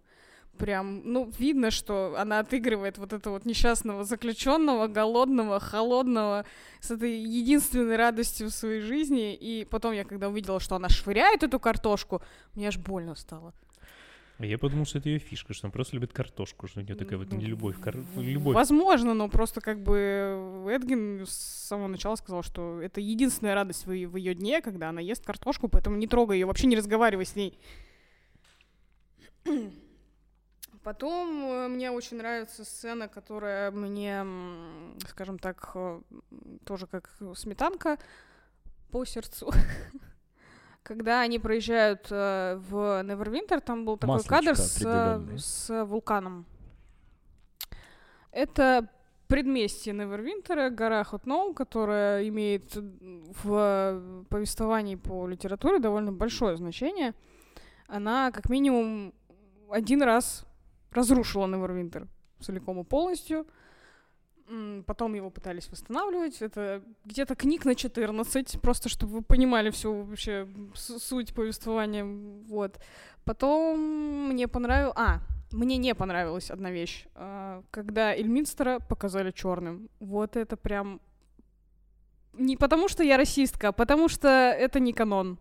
прям, ну, видно, что она отыгрывает вот этого вот несчастного заключенного, голодного, холодного, с этой единственной радостью в своей жизни. И потом я, когда увидела, что она швыряет эту картошку, мне аж больно стало. А я подумал, что это ее фишка, что она просто любит картошку, что у нее такая вот не любовь, кар... любовь. Возможно, но просто как бы Эдгин с самого начала сказал, что это единственная радость в в ее дне, когда она ест картошку, поэтому не трогай ее, вообще не разговаривай с ней. Потом э, мне очень нравится сцена, которая мне, скажем так, э, тоже как сметанка по сердцу. Когда они проезжают э, в Невервинтер, там был такой кадр с, с вулканом. Это предместье Невервинтера, гора Хотноу, которая имеет в повествовании по литературе довольно большое значение. Она как минимум один раз разрушила Невервинтер целиком и полностью. Потом его пытались восстанавливать. Это где-то книг на 14, просто чтобы вы понимали всю вообще суть повествования. Вот. Потом мне понравилось... А, мне не понравилась одна вещь. А, когда Эльминстера показали черным. Вот это прям... Не потому что я расистка, а потому что это не канон.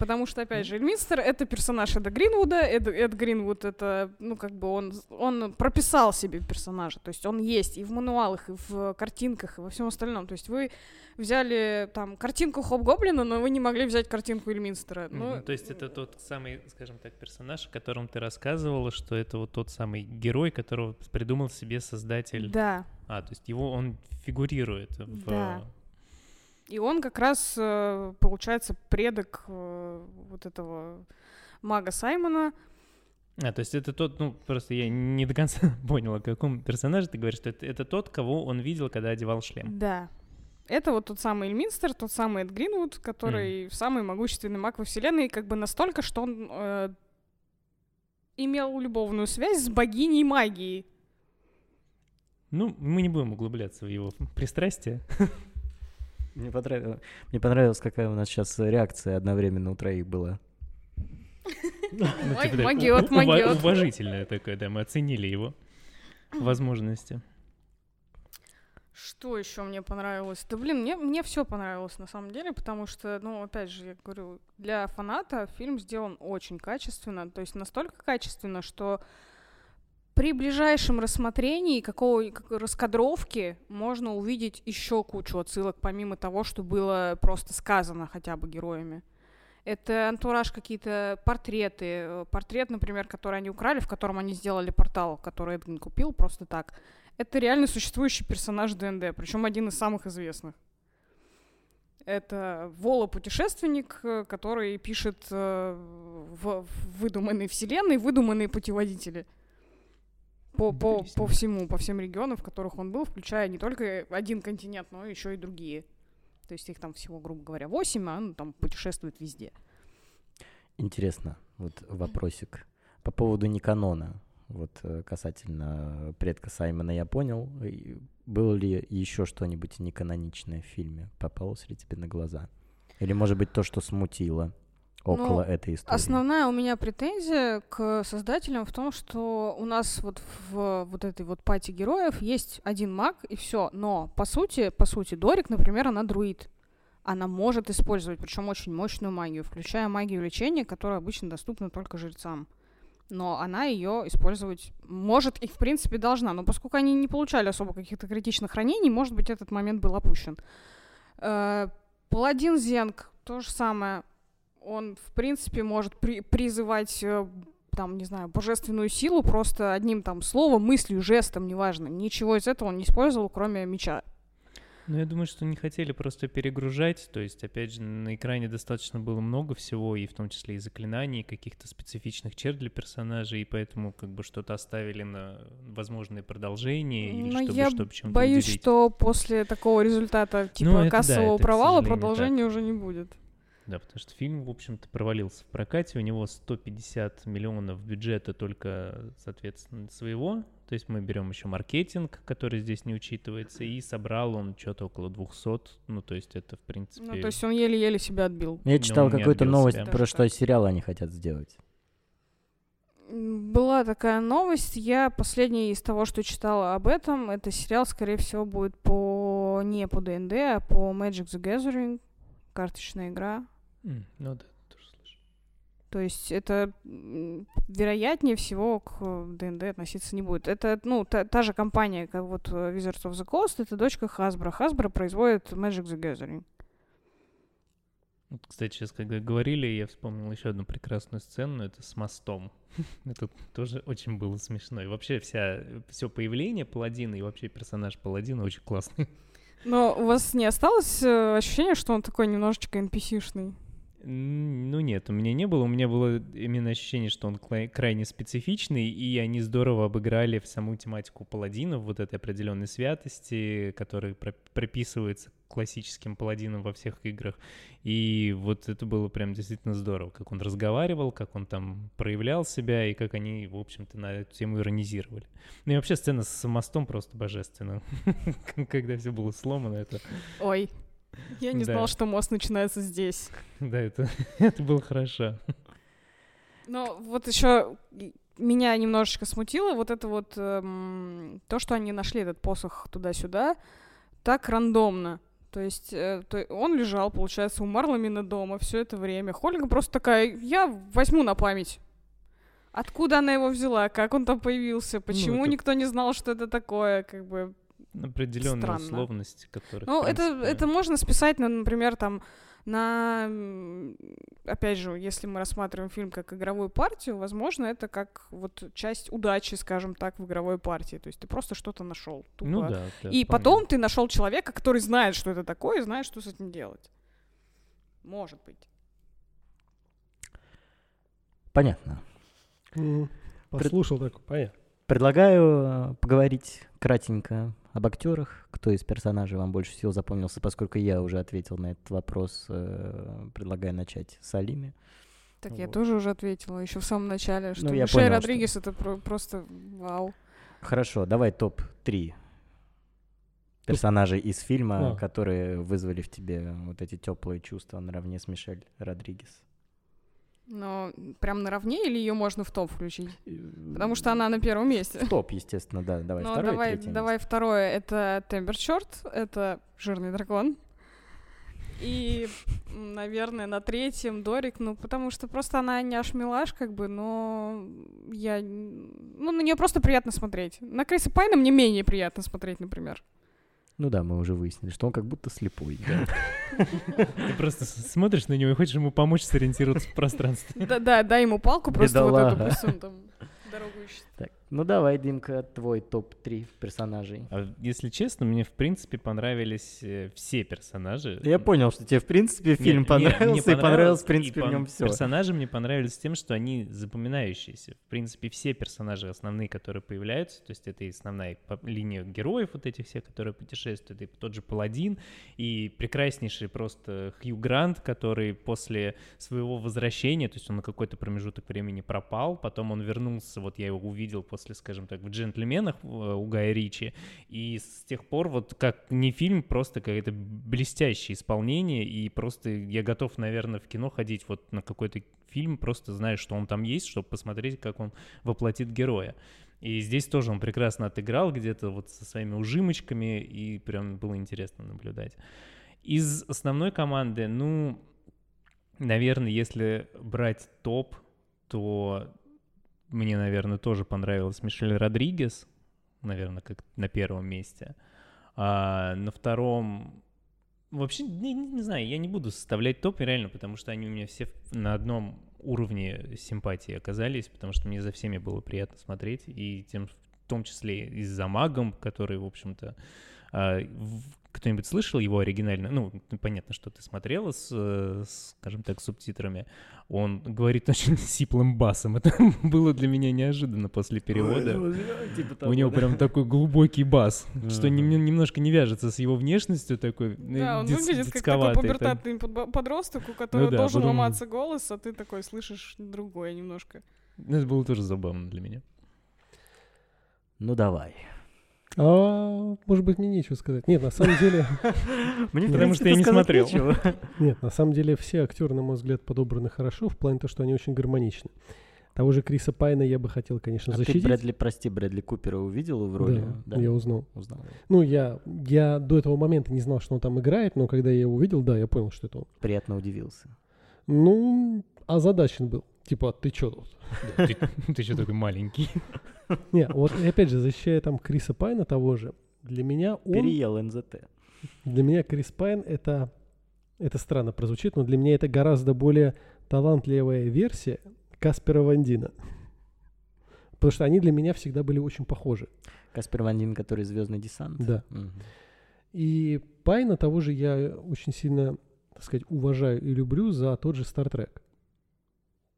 Потому что, опять же, Эльминстер — это персонаж Эда Гринвуда. Эд, Эд Гринвуд — это, ну, как бы он, он прописал себе персонажа. То есть он есть и в мануалах, и в картинках, и во всем остальном. То есть вы взяли там картинку Хоп-Гоблина, но вы не могли взять картинку Эльминстера. Ну, Мгм. То есть это тот самый, скажем так, персонаж, о котором ты рассказывала, что это вот тот самый герой, которого придумал себе создатель. Да. А, то есть его он фигурирует в... Да. И он как раз, э, получается, предок э, вот этого мага Саймона. А, то есть это тот, ну, просто я не до конца понял, о каком персонаже ты говоришь, что это, это тот, кого он видел, когда одевал шлем. Да. Это вот тот самый Эльминстер, тот самый Эд Гринвуд, который самый могущественный маг во вселенной, как бы настолько, что он э, имел любовную связь с богиней магии. Ну, мы не будем углубляться в его пристрастие. Мне, понравилось, мне понравилось, какая у нас сейчас реакция одновременно у троих была. Ну, типа, да, могёт, у- ува- могёт. Уважительное такое, да, мы оценили его возможности. Что еще мне понравилось? Да блин, мне, мне все понравилось на самом деле, потому что, ну, опять же, я говорю, для фаната фильм сделан очень качественно, то есть настолько качественно, что при ближайшем рассмотрении какого как- раскадровки можно увидеть еще кучу отсылок, помимо того, что было просто сказано хотя бы героями. Это антураж, какие-то портреты. Портрет, например, который они украли, в котором они сделали портал, который Эдвин купил просто так. Это реально существующий персонаж ДНД, причем один из самых известных. Это Вола-путешественник, который пишет э, в выдуманной вселенной выдуманные путеводители. По, по, по всему, по всем регионам, в которых он был, включая не только один континент, но еще и другие. То есть их там всего, грубо говоря, восемь, а он там путешествует везде. Интересно, вот вопросик. По поводу Никанона. Вот э, касательно предка Саймона я понял. Было ли еще что-нибудь неканоничное в фильме? Попалось ли тебе на глаза? Или, может быть, то, что смутило около Ну, этой истории? Основная у меня претензия к создателям в том, что у нас вот в вот этой вот пати героев есть один маг и все. Но по сути, по сути, Дорик, например, она друид. Она может использовать, причем очень мощную магию, включая магию лечения, которая обычно доступна только жрецам. Но она ее использовать может и в принципе должна. Но поскольку они не получали особо каких-то критичных ранений, может быть, этот момент был опущен. Э, Паладин Зенг, то же самое. Он, в принципе, может при- призывать, э, там, не знаю, божественную силу просто одним там словом, мыслью, жестом, неважно. Ничего из этого он не использовал, кроме меча. Ну, я думаю, что не хотели просто перегружать. То есть, опять же, на экране достаточно было много всего, и в том числе и заклинаний, и каких-то специфичных черт для персонажей, и поэтому как бы что-то оставили на возможные продолжения, или Но чтобы, я чтобы чем-то Боюсь, уделить. что после такого результата, типа Ну, это да, кассового это, к провала, сожалению, так. продолжения уже не будет. Да, потому что фильм, в общем-то, провалился в прокате. У него 150 миллионов бюджета только, соответственно, своего. То есть мы берем еще маркетинг, который здесь не учитывается, и собрал он что-то около 200. Ну, то есть это, в принципе... Ну, то есть он еле-еле себя отбил. Я Да, читал какую-то новость себя. про что сериал они хотят сделать. Была такая новость. Я последняя из того, что читала об этом, это сериал, скорее всего, будет по не по ДНД, а по Magic the Gathering, карточная игра. М, Ну да, тоже слышал. То есть это вероятнее всего к э, ДНД относиться не будет. Это, ну, та, та же компания, как вот э, Wizards of the Coast, это дочка Hasbro. Hasbro производит Magic the Gathering. Вот, кстати, сейчас, когда говорили, я вспомнил еще одну прекрасную сцену, это с мостом. Это тоже очень было смешно. И вообще вся, все появление Паладина и вообще персонаж Паладина очень классный. Но у вас не осталось э, ощущения, что он такой немножечко NPC-шный? Ну нет, у меня не было. У меня было именно ощущение, что он крайне специфичный, и они здорово обыграли в саму тематику паладинов, вот этой определенной святости, которая про- прописывается классическим паладином во всех играх. И вот это было прям действительно здорово, как он разговаривал, как он там проявлял себя, и как они, в общем-то, на эту тему иронизировали. Ну и вообще сцена с мостом просто божественна. Когда все было сломано, это... Ой, я не Да. знала, что мост начинается здесь. Да, это, это было хорошо. Но вот еще меня немножечко смутило вот это вот эм, то, что они нашли этот посох туда-сюда так рандомно. То есть э, то он лежал, получается, у Марламина дома все это время. Хольга просто такая, я возьму на память. Откуда она его взяла? Как он там появился? Почему это- никто не знал, что это такое? Как бы Определенные Странно. условности, которые... Ну, в это, принципе, это можно списать, на, например, там, на, опять же, если мы рассматриваем фильм как игровую партию, возможно, это как вот часть удачи, скажем так, в игровой партии. То есть ты просто что-то нашел. Ну да. И потом ты нашел человека, который знает, что это такое, и знает, что с этим делать. Может быть. Понятно. М, Послушал так, понятно. Предлагаю э, поговорить кратенько об актерах. Кто из персонажей вам больше всего запомнился, поскольку я уже ответил на этот вопрос. э, Предлагаю начать с Алины. Так я Вот. тоже уже ответила еще в самом начале, что Ну, я Мишель понял, Родригес это про- просто вау. Хорошо, давай топ-3 персонажей из фильма, А. которые вызвали в тебе вот эти теплые чувства наравне с Мишель Родригес. Но прям наравне или ее можно в топ включить? Потому что она на первом месте. В топ, естественно, да. Давай Ну, второй, давай, давай второе. Это Темберчорт, это жирный дракон. И, наверное, на третьем Дорик, ну, потому что просто она не аж милаш, как бы, но я... Ну, на нее просто приятно смотреть. На Криса Пайна мне менее приятно смотреть, например. Ну да, мы уже выяснили, что он как будто слепой. да. Ты просто смотришь на него и хочешь ему помочь сориентироваться в пространстве. Да, да, дай ему палку просто вот эту, пусть он там дорогу ищет. Так, ну давай, Димка, твой топ-3 персонажей. А если честно, мне в принципе понравились э, все персонажи. Я понял, что тебе в принципе Нет, фильм мне- понравился, мне и понравилось в и принципе в пон- нем все. Персонажи мне понравились тем, что они запоминающиеся. В принципе, все персонажи основные, которые появляются, то есть это и основная линия героев вот этих всех, которые путешествуют, и тот же Паладин, и прекраснейший просто Хью Грант, который после своего возвращения, то есть он на какой-то промежуток времени пропал, потом он вернулся, вот я его увидел после, скажем так, в «Джентльменах» э, у Гая Ричи, и с тех пор вот как не фильм, просто какое-то блестящее исполнение, и просто я готов, наверное, в кино ходить вот на какой-то фильм, просто зная, что он там есть, чтобы посмотреть, как он воплотит героя. И здесь тоже он прекрасно отыграл где-то вот со своими ужимочками, и прям было интересно наблюдать. Из основной команды, ну, наверное, если брать топ, то мне, наверное, тоже понравилась Мишель Родригес, наверное, как на первом месте. А на втором... Вообще, не, не- знаю, я не буду составлять топ, реально, потому что они у меня все на одном уровне симпатии оказались, потому что мне за всеми было приятно смотреть, и тем, в том числе и за магом, который, в общем-то, кто-нибудь слышал его оригинально? Ну, понятно, что ты смотрела с, э, с, скажем так, субтитрами. Он говорит очень сиплым басом. Это было для меня неожиданно после перевода. Типа У него прям такой глубокий бас, что немножко не вяжется с его внешностью такой. э, Да, он выглядит как такой пубертатный подросток, у которого да, должен ломаться голос, а ты такой слышишь другое немножко. Ну, Это было тоже забавно для меня. Ну давай. А, может быть, мне нечего сказать. Нет, на самом деле, Мне, Потому что я не смотрел. нет, на самом деле все актеры, на мой взгляд, подобраны хорошо, в плане того, что они очень гармоничны. Того же Криса Пайна я бы хотел, конечно, А ты защитить. Брэдли, прости, Брэдли Купера увидел в роли? Да, я узнал. узнал. Ну, я, я до этого момента не знал, что он там играет, но когда я его увидел, да, я понял, что это он. Приятно удивился. Ну, озадачен был. Типа, ты чё тут? Ты, ты еще такой маленький. Не, вот и опять же, защищая там Криса Пайна того же, для меня он, Переел НЗТ. для меня Крис Пайн это, это странно прозвучит, но для меня это гораздо более талантливая версия Каспера Вандина. Потому что они для меня всегда были очень похожи. Каспер Ван Дин, который «Звездный десант». Да. И Пайна того же я очень сильно, так сказать, уважаю и люблю за тот же Star Trek.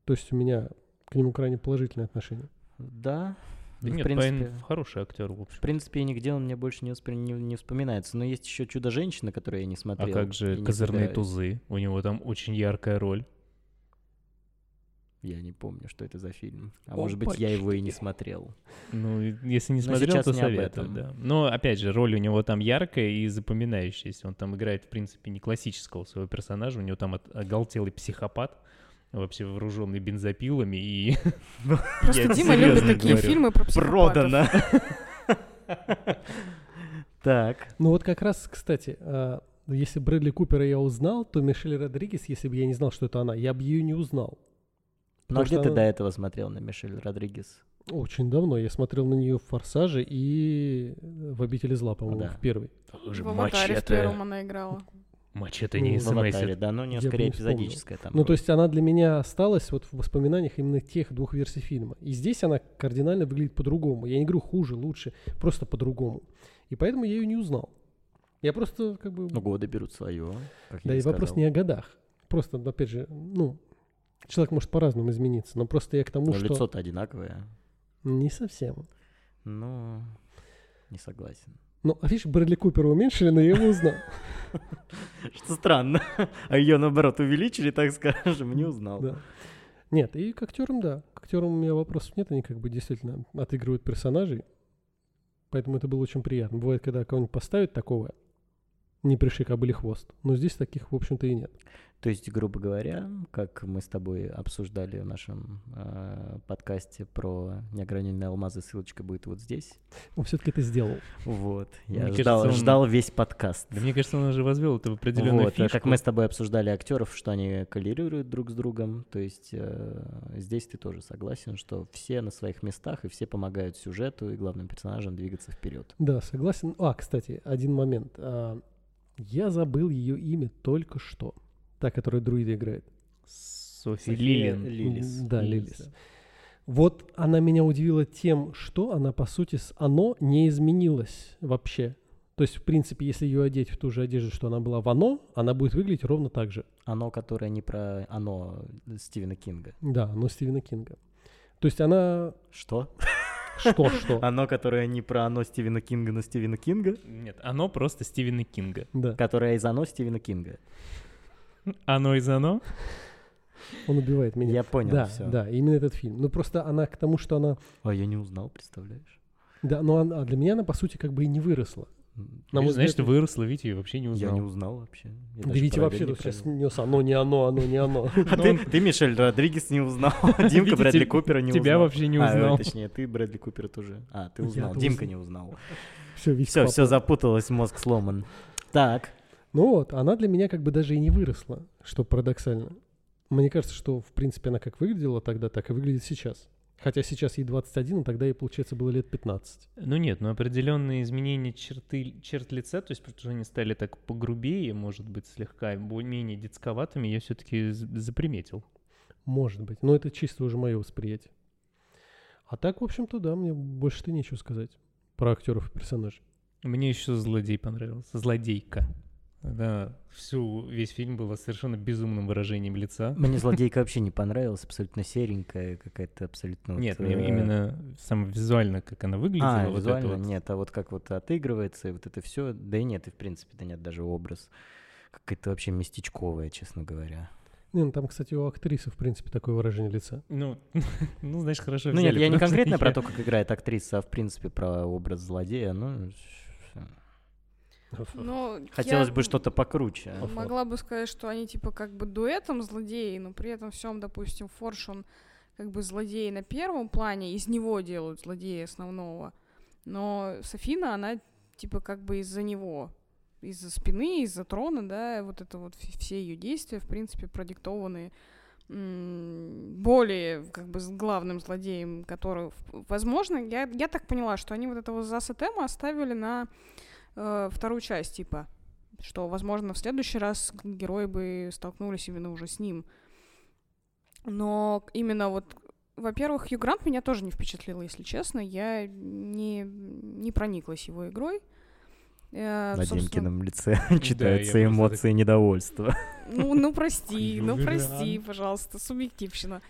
То есть у меня к нему крайне положительное отношение. Да. Да Ну, в нет, принципе, Пайн хороший актер, в общем. в принципе, нигде он мне больше не, воспри- не, не вспоминается. Но есть еще «Чудо-женщина», которую я не А смотрел. как и же козырные тузы? У него там очень яркая роль. Я не помню, что это за фильм. А может быть, я Опачки. его и не смотрел. Ну, если не смотрел, то не советую, этом. да. Но, опять же, роль у него там яркая и запоминающаяся. Он там играет, в принципе, не классического своего персонажа. У него там от- оголтелый психопат, вообще вооруженный бензопилами и... Просто Я Дима любит такие фильмы про. Продано. Так. Ну вот как раз, кстати, а, Если Брэдли Купера я узнал, то Мишель Родригес, если бы я не знал, что это она, я бы ее не узнал. Ну а где что ты до этого смотрел на Мишель Родригес? Очень давно. Я смотрел на нее в «Форсаже» и в «Обители зла», по-моему, Да. в первой. В «Аватаре» в первом она играла. Мачете Ну, не в В «Аватаре», смс. да, но у нее Я скорее эпизодическая там. Ну, то роль. есть она для меня осталась вот в воспоминаниях именно тех двух версий фильма. И здесь она кардинально выглядит по-другому. Я не говорю хуже, лучше, просто по-другому. И поэтому я ее не узнал. Я просто как бы... Ну, годы берут свое. как я да и вопрос сказал. не о годах. Просто, опять же, ну, человек может по-разному измениться. Но просто я к тому, Ну, что... лицо-то одинаковое. Не совсем. Ну, не согласен. Ну, а видишь, Брэдли Купера уменьшили, но я его узнал. Что странно. А ее, наоборот, увеличили, так скажем, не узнал. Да. Нет, и к актерам, да. К актерам у меня вопросов нет, они как бы действительно отыгрывают персонажей. Поэтому это было очень приятно. Бывает, когда кого-нибудь поставят такого, не пришли кобыли хвост. Но здесь таких, в общем-то, и нет. То есть, грубо говоря, как мы с тобой обсуждали в нашем э, подкасте про неограненные алмазы, ссылочка будет вот здесь. Он все-таки это сделал. Вот. Мне Я кажется, ждал, он- ждал весь подкаст. Да мне кажется, он уже возвел это в определенную Вот, а фишку. как мы с тобой обсуждали актеров, что они коллерируют друг с другом. То есть э, здесь ты тоже согласен, что все на своих местах и все помогают сюжету и главным персонажам двигаться вперед. Да, согласен. А, кстати, один момент. Я забыл ее имя только что. Та, которая друида играет. Софи Лилин. Лилис. Да, Лилис. Вот она меня удивила тем, что она, по сути, с оно не изменилась вообще. То есть, в принципе, если ее одеть в ту же одежду, что она была в оно, она будет выглядеть ровно так же. Оно, которое не про оно Стивена Кинга. Да, но Стивена Кинга. То есть она... Что? Что, что? Оно, которое не про оно Стивена Кинга, но Стивена Кинга, Нет, оно просто Стивена Кинга. Да, которое из оно Стивена Кинга. Оно из оно? он убивает меня. Я понял да, все. да, именно этот фильм. Ну, просто она к тому, что она... А я не узнал, представляешь? Да, но она, а для меня она, по сути, как бы и не выросла. На мой Значит, взгляд, выросла, Витя, и вообще не Я узнал. не узнал вообще. Я Да Витя вообще тут сейчас нес оно, не оно, оно, не оно. А ты, ты Мишель Родригес не узнал, Димка Брэдли Купера не узнал. тебя вообще не А, узнал. точнее, ты Брэдли Купера тоже. А, ты Я узнал. Димка не узнал. Все, Все, все запуталось, мозг сломан. Так, Ну вот, она для меня как бы даже и не выросла, что парадоксально. Мне кажется, что, в принципе, она как выглядела тогда, так и выглядит сейчас. Хотя сейчас ей 21, а тогда ей, получается, было лет 15. Ну нет, но определенные изменения черты, черт лица, то есть потому что они стали так погрубее, может быть, слегка более-менее детсковатыми, я все-таки заприметил. Может быть. Но это чисто уже мое восприятие. А так, в общем-то, да, мне больше-то нечего сказать про актеров и персонажей. Мне еще злодей понравился. Злодейка. Да, всю, весь фильм была совершенно безумным выражением лица. мне злодейка вообще не понравилась, абсолютно серенькая, какая-то абсолютно... вот, Нет, э, мне именно сам визуально, как она выглядела, А, вот визуально это вот. нет, а вот как вот отыгрывается, и вот это все, да и нет, и в принципе, да нет, даже образ какая-то вообще местечковая, честно говоря. Не, ну там, кстати, у актрисы, в принципе, такое выражение лица. Ну, ну, знаешь, хорошо Ну нет, взяли, я не конкретно про я- то, как играет актриса, а в принципе про образ злодея, ну... всё. Ну, Хотелось бы что-то покруче. Могла бы сказать, что они типа как бы дуэтом злодеи, но при этом всем, допустим, Форш, он как бы злодей на первом плане, из него делают злодея основного. Но Софина, она типа как бы из-за него, из-за спины, из-за трона, да, вот это вот все ее действия, в принципе, продиктованы более как бы главным злодеем, который, возможно, я, я так поняла, что они вот этого Заса Тема оставили на э, вторую часть, типа, что, возможно, в следующий раз герои бы столкнулись именно уже с ним. Но именно вот, во-первых, Хью Грант меня тоже не впечатлил, если честно. Я не, не прониклась его игрой. Э, На собственно, Димкином лице читаются просто эмоции недовольства. Ну, ну прости, ну прости, пожалуйста, субъективщина.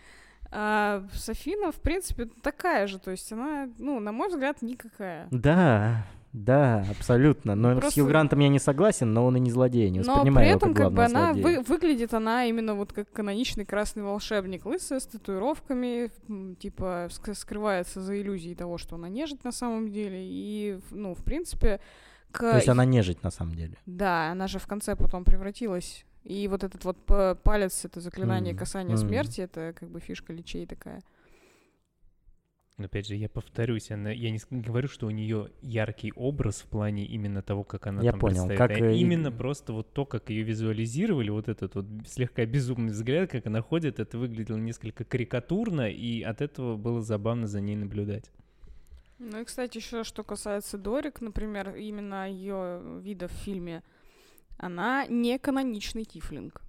А Софина, в принципе, такая же, то есть она, ну, на мой взгляд, никакая. Да, да, абсолютно. Но с Просто- Хью Грантом я не согласен, но он и не злодей, не Но воспринимаю при его этом, как как бы, она злодея. вы- выглядит она именно вот как каноничный красный волшебник, лысая, с татуировками, типа ск- скрывается за иллюзией того, что она нежить на самом деле, и, ну, в принципе, к... То есть она нежить на самом деле. Да, она же в конце потом превратилась. И вот этот вот п- палец, это заклинание касания Мгм. смерти, это как бы фишка лечей такая. Но опять же, я повторюсь, она, я не говорю, что у нее яркий образ в плане именно того, как она я там понял, представит, как а и- именно просто вот то, как ее визуализировали, вот этот вот слегка безумный взгляд, как она ходит, это выглядело несколько карикатурно, и от этого было забавно за ней наблюдать. Ну и, кстати, еще что касается Дорик, например, именно ее вида в фильме, она не каноничный тифлинг.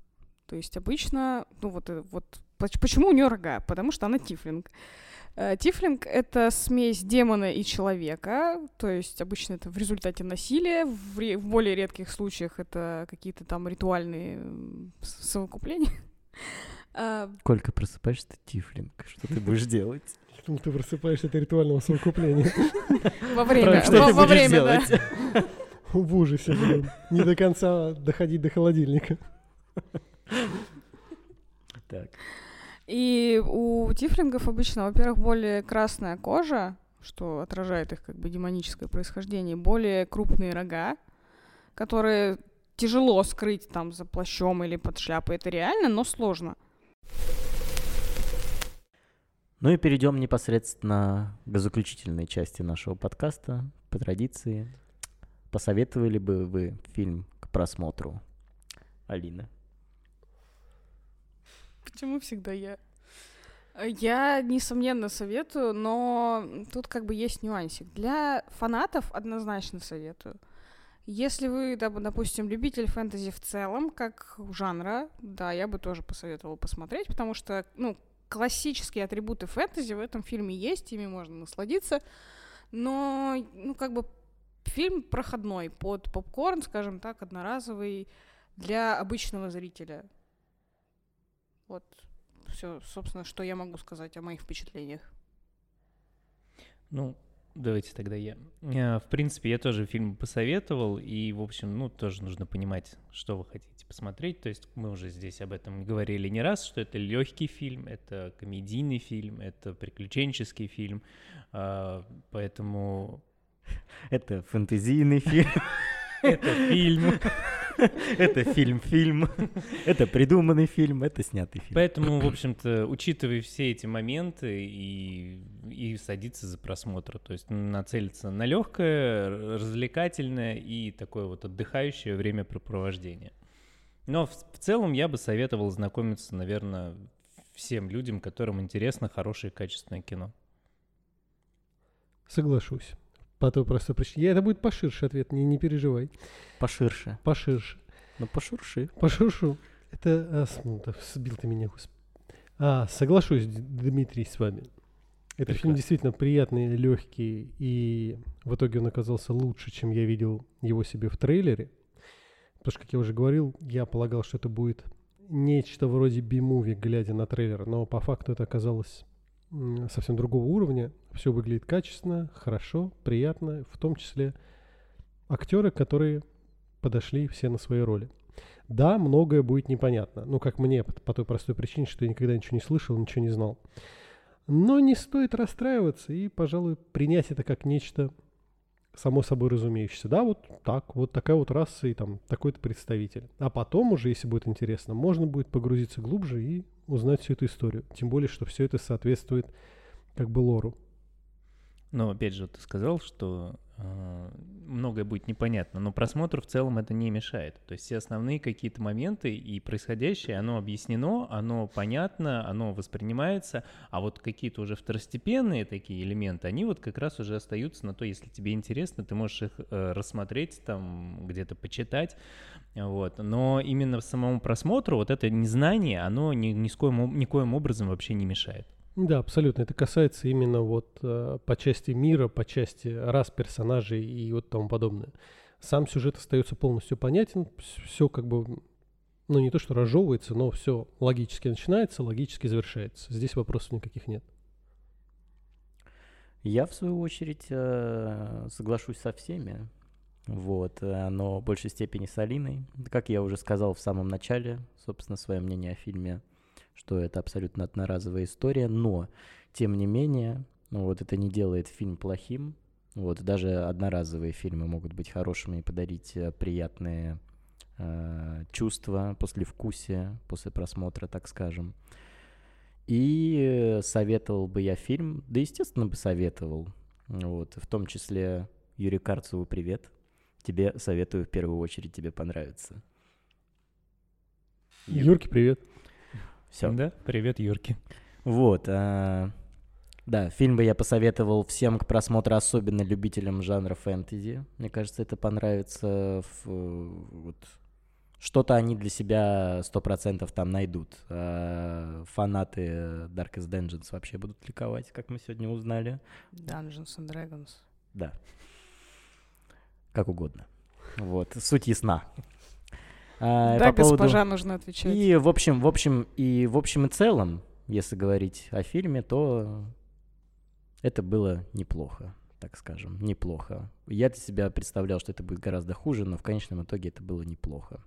То есть обычно, ну вот, э, вот поч- почему у нее рога? Потому что она тифлинг. Э, Тифлинг — это смесь демона и человека, то есть обычно это в результате насилия, в, ре- в более редких случаях это какие-то там ритуальные совокупления. А, Колька, просыпаешься, ты тифлинг. Что ты будешь делать? Ну, ты просыпаешься от ритуального совокупления. Во время, Что во ты во будешь время, да. делать? В ужасе, блин. Не до конца доходить до холодильника. Так. И у тифлингов обычно, во-первых, более красная кожа, что отражает их как бы демоническое происхождение, более крупные рога, которые тяжело скрыть там за плащом или под шляпой. Это реально, но сложно. Ну и перейдем непосредственно к заключительной части нашего подкаста. По традиции, посоветовали бы вы фильм к просмотру? Алина. Почему всегда я? Э, Я, несомненно, советую, но тут как бы есть нюансик. Для фанатов однозначно советую. Если вы, доп- допустим, любитель фэнтези в целом, как жанра, да, я бы тоже посоветовала посмотреть, потому что, ну, классические атрибуты фэнтези в этом фильме есть, ими можно насладиться, но, ну, как бы фильм проходной под попкорн, скажем так, одноразовый для обычного зрителя. Вот все, собственно, что я могу сказать о моих впечатлениях. Ну, давайте тогда я. Э, В принципе, я тоже фильм посоветовал, и, в общем, ну, тоже нужно понимать, что вы хотите посмотреть. То есть мы уже здесь об этом говорили не раз, что это легкий фильм, это комедийный фильм, это приключенческий фильм, а, поэтому Это фэнтезийный фильм. это фильм. Это фильм-фильм. Это придуманный фильм, это снятый фильм. Поэтому, в общем-то, учитывая все эти моменты и, и садиться за просмотр, то есть нацелиться на легкое, развлекательное и такое вот отдыхающее времяпрепровождение. Но в, в целом я бы советовал знакомиться, наверное, всем людям, которым интересно хорошее качественное кино. Соглашусь. По той простой причине. Это будет поширше ответ, не, не переживай. Поширше. Поширше. Ну, пошурши. Поширшу. Это... а, с- ну, сбил ты меня, господи. А, соглашусь, Дмитрий, с вами. Это фильм Прекрасно. действительно приятный, легкий, и в итоге он оказался лучше, чем я видел его себе в трейлере. Потому что, как я уже говорил, я полагал, что это будет нечто вроде би-муви, глядя на трейлер, но по факту это оказалось совсем другого уровня. Все выглядит качественно, хорошо, приятно, в том числе актеры, которые подошли все на свои роли. Да, многое будет непонятно. Ну, как мне, по, той простой причине, что я никогда ничего не слышал, ничего не знал. Но не стоит расстраиваться и, пожалуй, принять это как нечто само собой разумеющееся. Да, вот так, вот такая вот раса и там такой-то представитель. А потом уже, если будет интересно, можно будет погрузиться глубже и узнать всю эту историю. Тем более, что все это соответствует как бы лору. Но опять же, ты сказал, что э, многое будет непонятно, но просмотру в целом это не мешает. То есть все основные какие-то моменты и происходящее, оно объяснено, оно понятно, оно воспринимается, а вот какие-то уже второстепенные такие элементы, они вот как раз уже остаются на то, если тебе интересно, ты можешь их э, рассмотреть, там где-то почитать, вот. Но именно самому просмотру вот это незнание, оно ни, ни с коим, никоим образом вообще не мешает. Да, абсолютно. Это касается именно вот э, по части мира, по части рас персонажей и вот тому подобное. Сам сюжет остается полностью понятен, все как бы, ну не то что разжевывается, но все логически начинается, логически завершается. Здесь вопросов никаких нет. Я, в свою очередь, э, соглашусь со всеми. Вот, э, но в большей степени с Алиной. Как я уже сказал в самом начале, собственно, свое мнение о фильме, что это абсолютно одноразовая история, но, тем не менее, ну, вот это не делает фильм плохим. Вот, даже одноразовые фильмы могут быть хорошими и подарить э, приятные э, чувства после вкусия, после просмотра, так скажем. И советовал бы я фильм, да, естественно, бы советовал. Вот, в том числе Юрию Карцеву привет. Тебе советую в первую очередь, тебе понравится. Юрки, привет. Все. Да, привет, Юрки. Вот. а, да, фильм бы я посоветовал всем к просмотру, особенно любителям жанра фэнтези. Мне кажется, это понравится. в, вот, что-то они для себя сто процентов там найдут. А фанаты Darkest Dungeons вообще будут ликовать, как мы сегодня узнали. Dungeons and Dragons. Да. Как угодно. Вот, суть ясна. А, да, по поводу- госпожа, нужно отвечать. И в общем, в общем, и в общем и целом, если говорить о фильме, то это было неплохо, так скажем, неплохо. Я для себя представлял, что это будет гораздо хуже, но в конечном итоге это было неплохо.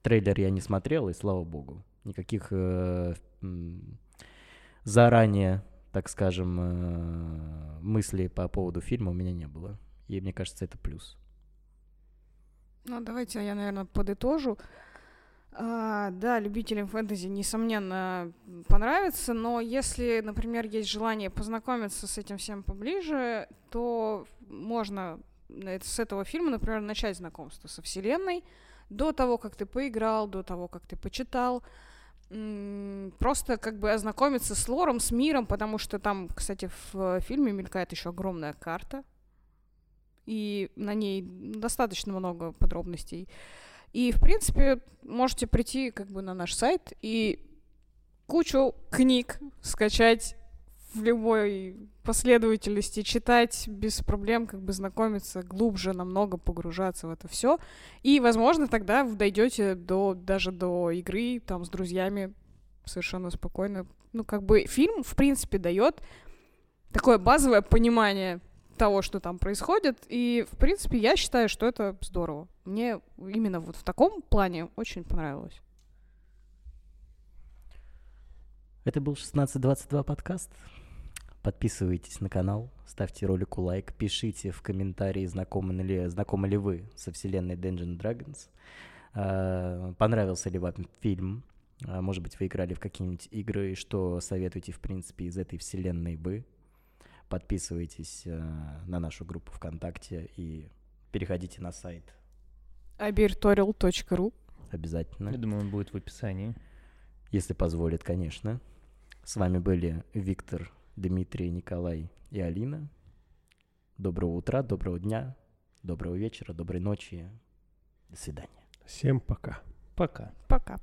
Трейлер я не смотрел, и слава богу. Никаких э, заранее, так скажем, э, мыслей по поводу фильма у меня не было. И мне кажется, это плюс. Ну, давайте я, наверное, подытожу. А, да, любителям фэнтези, несомненно, понравится, но если, например, есть желание познакомиться с этим всем поближе, то можно это- с этого фильма, например, начать знакомство со Вселенной до того, как ты поиграл, до того, как ты почитал. Просто как бы ознакомиться с лором, с миром, потому что там, кстати, в э, фильме мелькает еще огромная карта, и на ней достаточно много подробностей. И, в принципе, можете прийти как бы на наш сайт и кучу книг скачать в любой последовательности, читать без проблем, как бы знакомиться глубже, намного погружаться в это все. И, возможно, тогда вы дойдете до, даже до игры там с друзьями совершенно спокойно. Ну, как бы фильм, в принципе, дает такое базовое понимание того, что там происходит. И, в принципе, я считаю, что это здорово. Мне именно вот в таком плане очень понравилось. Это был 1622 подкаст. Подписывайтесь на канал, ставьте ролику лайк, пишите в комментарии, знакомы ли, знакомы ли вы со вселенной Dungeon Dragons. А, Понравился ли вам фильм? А, Может быть, вы играли в какие-нибудь игры, что советуете, в принципе, из этой вселенной вы? Подписывайтесь а, на нашу группу ВКонтакте и переходите на сайт abirtorial.ru обязательно. Я думаю, он будет в описании. Если позволит, конечно. С вами были Виктор, Дмитрий, Николай и Алина. Доброго утра, доброго дня, доброго вечера, доброй ночи. До свидания. Всем пока. Пока. Пока.